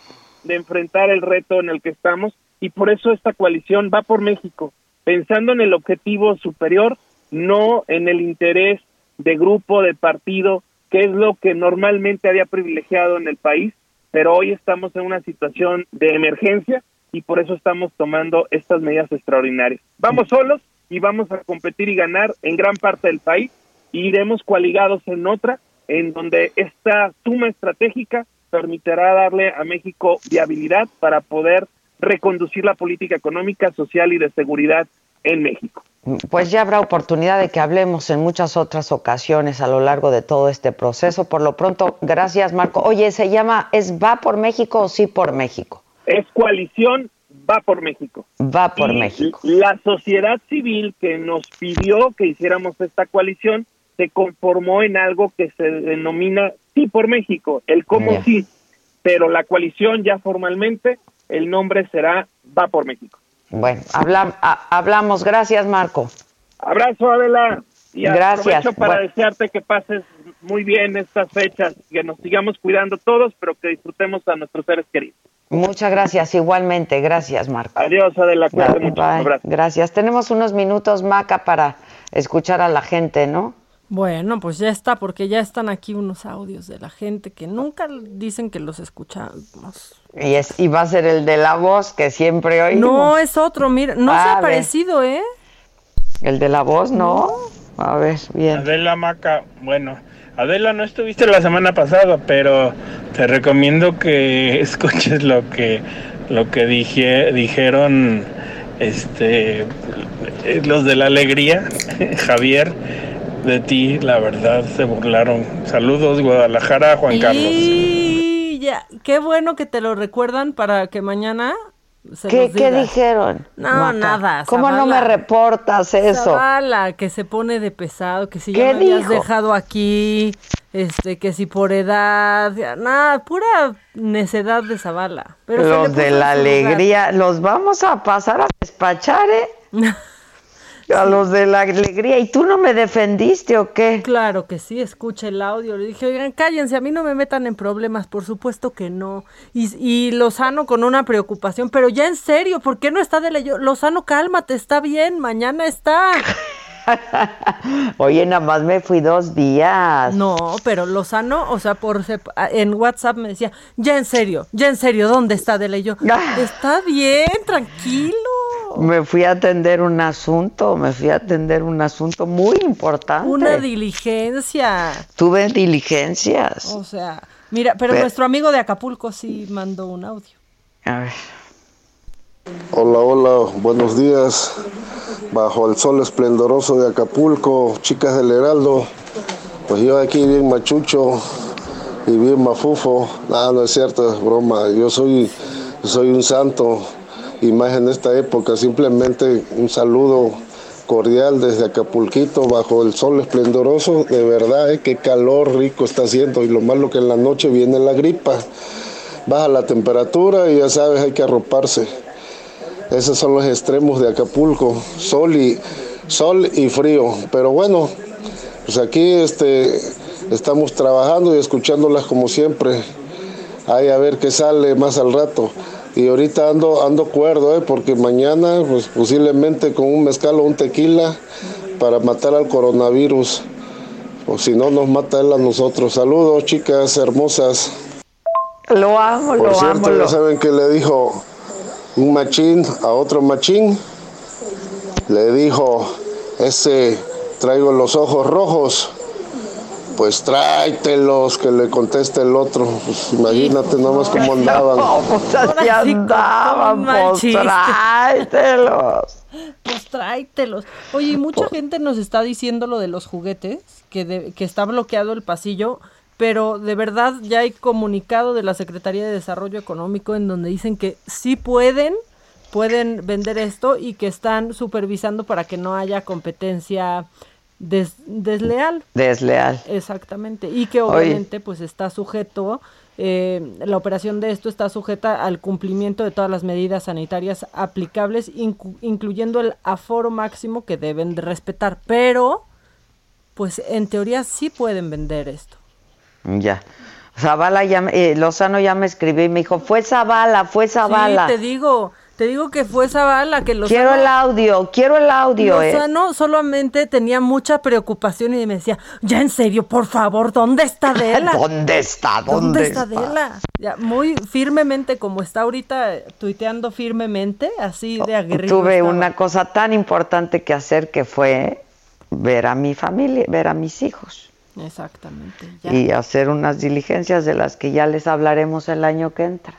de enfrentar el reto en el que estamos y por eso esta coalición va por México, pensando en el objetivo superior, no en el interés de grupo, de partido, que es lo que normalmente había privilegiado en el país, pero hoy estamos en una situación de emergencia y por eso estamos tomando estas medidas extraordinarias. Vamos solos y vamos a competir y ganar en gran parte del país y iremos coaligados en otra, en donde esta suma estratégica permitirá darle a México viabilidad para poder reconducir la política económica, social y de seguridad en México. Pues ya habrá oportunidad de que hablemos en muchas otras ocasiones a lo largo de todo este proceso. Por lo pronto, gracias Marco. Oye, ¿se llama es Va por México o Sí por México? Es coalición Va por México. Va por México. La sociedad civil que nos pidió que hiciéramos esta coalición se conformó en algo que se denomina Sí por México, el cómo sí, pero la coalición ya formalmente el nombre será Va por México. Bueno, hablamos. Gracias, Marco. Abrazo, Adela. Y Gracias. aprovecho para desearte que pases muy bien estas fechas, que nos sigamos cuidando todos, pero que disfrutemos a nuestros seres queridos. Muchas gracias, igualmente. Gracias, Marco. Adiós, Adela. Gracias. Tenemos unos minutos, Maca, para escuchar a la gente, ¿no? Bueno, pues ya está, porque ya están aquí unos audios de la gente que nunca dicen que los escuchamos. Y, es, y va a ser el de la voz que siempre oímos. No, es otro, mira, no se ha parecido, ¿eh? El de la voz, ¿no? A ver, bien. Adela Maca, bueno, Adela, no estuviste la semana pasada, pero te recomiendo que escuches lo que, lo que dije, dijeron este, los de la alegría, Javier de ti, la verdad, se burlaron. Saludos, Guadalajara, Juan Carlos. Y ya, qué bueno que te lo recuerdan para que mañana se ¿Qué, ¿Qué dijeron? No, nada. ¿Cómo no me reportas eso? Zavala, que se pone de pesado, que si ya me has dejado aquí, este, que si por edad, nada, pura necedad de Zavala. Pero los de la alegría, los vamos a pasar a despachar, ¿eh? A los de la alegría. ¿Y tú no me defendiste o qué? Claro que sí, escucha el audio. Le dije, oigan, cállense, a mí no me metan en problemas, por supuesto que no. Y, y Lozano con una preocupación, pero ya en serio, ¿por qué no está de ley? Lozano, cálmate, está bien, mañana está. Oye, nada más me fui dos días. No, pero Lozano, o sea, por en WhatsApp me decía, ya en serio, ya en serio, ¿dónde está? Y yo, está bien, tranquilo. Me fui a atender un asunto, me fui a atender un asunto muy importante. Una diligencia. Tuve diligencias. O sea, mira, pero, nuestro amigo de Acapulco sí mandó un audio. A ver. Hola, hola, buenos días. Bajo el sol esplendoroso de Acapulco, chicas del Heraldo. Pues yo aquí bien machucho y bien mafufo. Nada, no es cierto, es broma. Yo soy, soy un santo y más en esta época. Simplemente un saludo cordial desde Acapulquito bajo el sol esplendoroso. De verdad, eh, qué calor rico está haciendo y lo malo que en la noche viene la gripa. Baja la temperatura y ya sabes, hay que arroparse. Esos son los extremos de Acapulco, sol y, sol y frío. Pero bueno, pues aquí este, estamos trabajando y escuchándolas como siempre. Ahí a ver qué sale más al rato. Y ahorita ando, ando cuerdo, ¿eh? porque mañana, pues posiblemente con un mezcal o un tequila para matar al coronavirus. O si no, nos mata él a nosotros. Saludos, chicas hermosas. Lo amo, Por lo cierto, amo. ya saben que le dijo un machín a otro machín. Le dijo, ese traigo los ojos rojos pues tráetelos, que le conteste el otro. Pues imagínate nada más cómo andaban. No, pues así andaban, pues tráetelos. Pues tráetelos. Oye, y mucha gente nos está diciendo lo de los juguetes, que, de- que está bloqueado el pasillo, pero de verdad ya hay comunicado de la Secretaría de Desarrollo Económico en donde dicen que sí pueden, pueden vender esto y que están supervisando para que no haya competencia des- desleal. Desleal. Exactamente. Y que Oye. obviamente pues está sujeto, eh, la operación de esto está sujeta al cumplimiento de todas las medidas sanitarias aplicables, incluyendo el aforo máximo que deben de respetar. Pero, pues en teoría sí pueden vender esto. Ya. Zavala ya, eh, Lozano ya me escribió y me dijo, fue Zavala, fue Zavala. Sí, te digo, te digo que fue Zavala que Lozano... Quiero el audio, quiero el audio. eh. Lozano solamente tenía mucha preocupación y me decía, ya en serio, por favor, ¿dónde está Adela? ¿Dónde está? ¿Dónde, ¿Dónde está está? Adela? Ya, muy firmemente, como está ahorita eh, tuiteando firmemente, así de aguerrido. Tuve estaba. una cosa tan importante que hacer que fue ver a mi familia, ver a mis hijos Exactamente. ya. y hacer unas diligencias de las que ya les hablaremos el año que entra.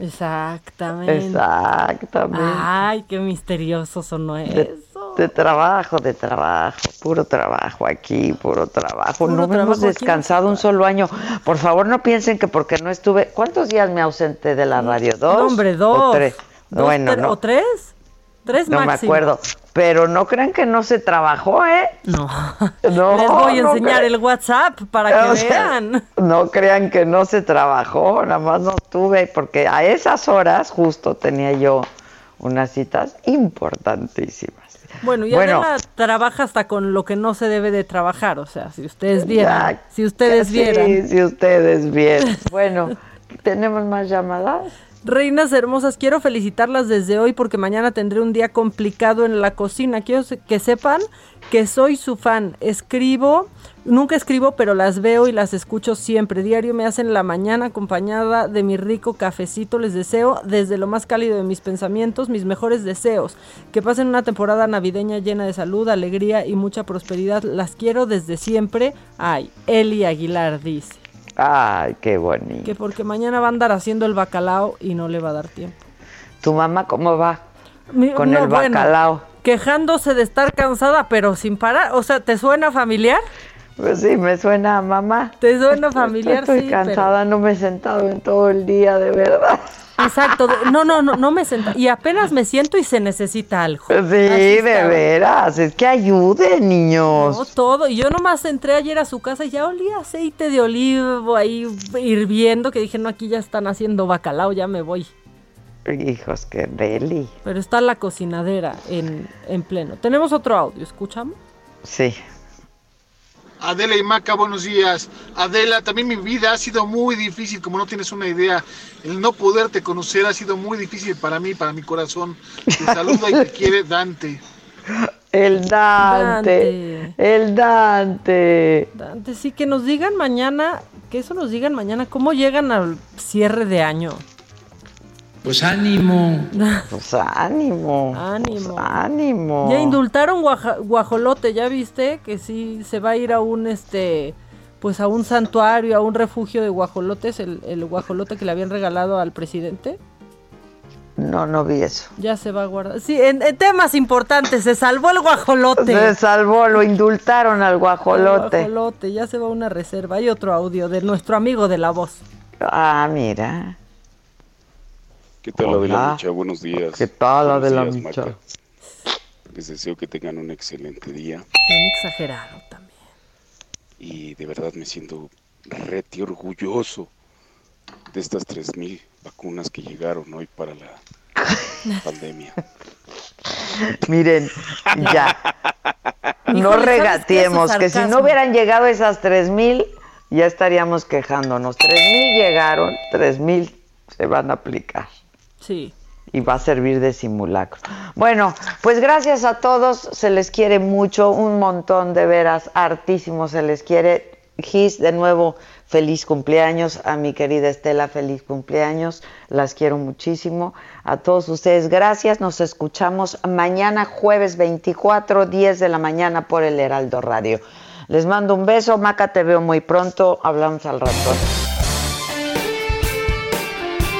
Exactamente. Exactamente. Ay, qué misterioso sonó De, eso. de trabajo, de trabajo, puro trabajo aquí, puro trabajo. Puro no hemos trabajo aquí, descansado un solo año. Por favor, no piensen que porque no estuve. ¿Cuántos días me ausenté de la radio? ¿Dos? No, hombre, ¿O dos. tres? Dos, bueno, no, ¿O tres? Tres no me acuerdo. Pero no crean que no se trabajó, ¿eh? No. No, Les voy a no enseñar el WhatsApp para que O sea, vean. No crean que no se trabajó, nada más no estuve, porque a esas horas justo tenía yo unas citas importantísimas. Bueno, y Bueno. Adela trabaja hasta con lo que no se debe de trabajar, o sea, si ustedes vieran, Ya, si ustedes sí, vieran. si ustedes vieran. Bueno, ¿tenemos más llamadas? Reinas hermosas, quiero felicitarlas desde hoy porque mañana tendré un día complicado en la cocina. Quiero que sepan que soy su fan. Escribo, nunca escribo, pero las veo y las escucho siempre. Diario me hacen la mañana acompañada de mi rico cafecito. Les deseo desde lo más cálido de mis pensamientos mis mejores deseos. Que pasen una temporada navideña llena de salud, alegría y mucha prosperidad. Las quiero desde siempre. Ay, Eli Aguilar dice. Ay, qué bonito. Que porque mañana va a andar haciendo el bacalao y no le va a dar tiempo. ¿Tu mamá cómo va? Mi- Con no, el bueno, bacalao. quejándose de estar cansada, pero sin parar. O sea, ¿te suena familiar? Pues sí, me suena a mamá. ¿Te suena familiar? Estoy sí, cansada, no me he sentado en todo el día, de verdad. Exacto. No, no, no, no me senta. Y apenas me siento y se necesita algo. Sí, de veras. Es que ayude, niños. No, todo. Y yo nomás entré ayer a su casa y ya olía aceite de olivo ahí hirviendo, que dije, no, aquí ya están haciendo bacalao, ya me voy. Hijos, qué deli. Pero está la cocinadera en, en pleno. Tenemos otro audio, ¿escuchamos? Sí. Adela y Maca, buenos días. Adela, también mi vida ha sido muy difícil, como no tienes una idea. El no poderte conocer ha sido muy difícil para mí, para mi corazón. Te saluda y te quiere Dante. El Dante, el Dante. Dante, sí, que nos digan mañana, que eso nos digan mañana, cómo llegan al cierre de año. Pues ánimo. Pues ánimo. Ánimo. Pues ánimo. Ya indultaron Guaja- Guajolote, ¿ya viste? Que sí se va a ir a un este pues a un santuario, a un refugio de guajolotes, el, el guajolote que le habían regalado al presidente. No, no vi eso. Ya se va a guardar. Sí, en, en temas importantes, se salvó el guajolote. Se salvó, lo indultaron al El guajolote. guajolote, ya se va a una reserva. Hay otro audio de nuestro amigo de la voz. Ah, mira. ¿Qué tal, Hola. Adela Micha? Buenos días. ¿Qué tal, Buenos Adela días, Micha? Maca. Les deseo que tengan un excelente día Bien exagerado también. y de verdad me siento reti orgulloso de estas 3.000 vacunas que llegaron hoy para la pandemia. Miren, ya. no regateemos, que si no hubieran llegado esas 3000, ya estaríamos quejándonos. 3000 llegaron, 3000 se van a aplicar. Y va a servir de simulacro. Bueno, pues gracias a todos, se les quiere mucho, un montón de veras, hartísimo se les quiere. Gis, de nuevo, feliz cumpleaños, a mi querida Estela, feliz cumpleaños, las quiero muchísimo. A todos ustedes, gracias, nos escuchamos mañana jueves 24, 10 de la mañana por el Heraldo Radio. Les mando un beso, Maca, te veo muy pronto, hablamos al rato.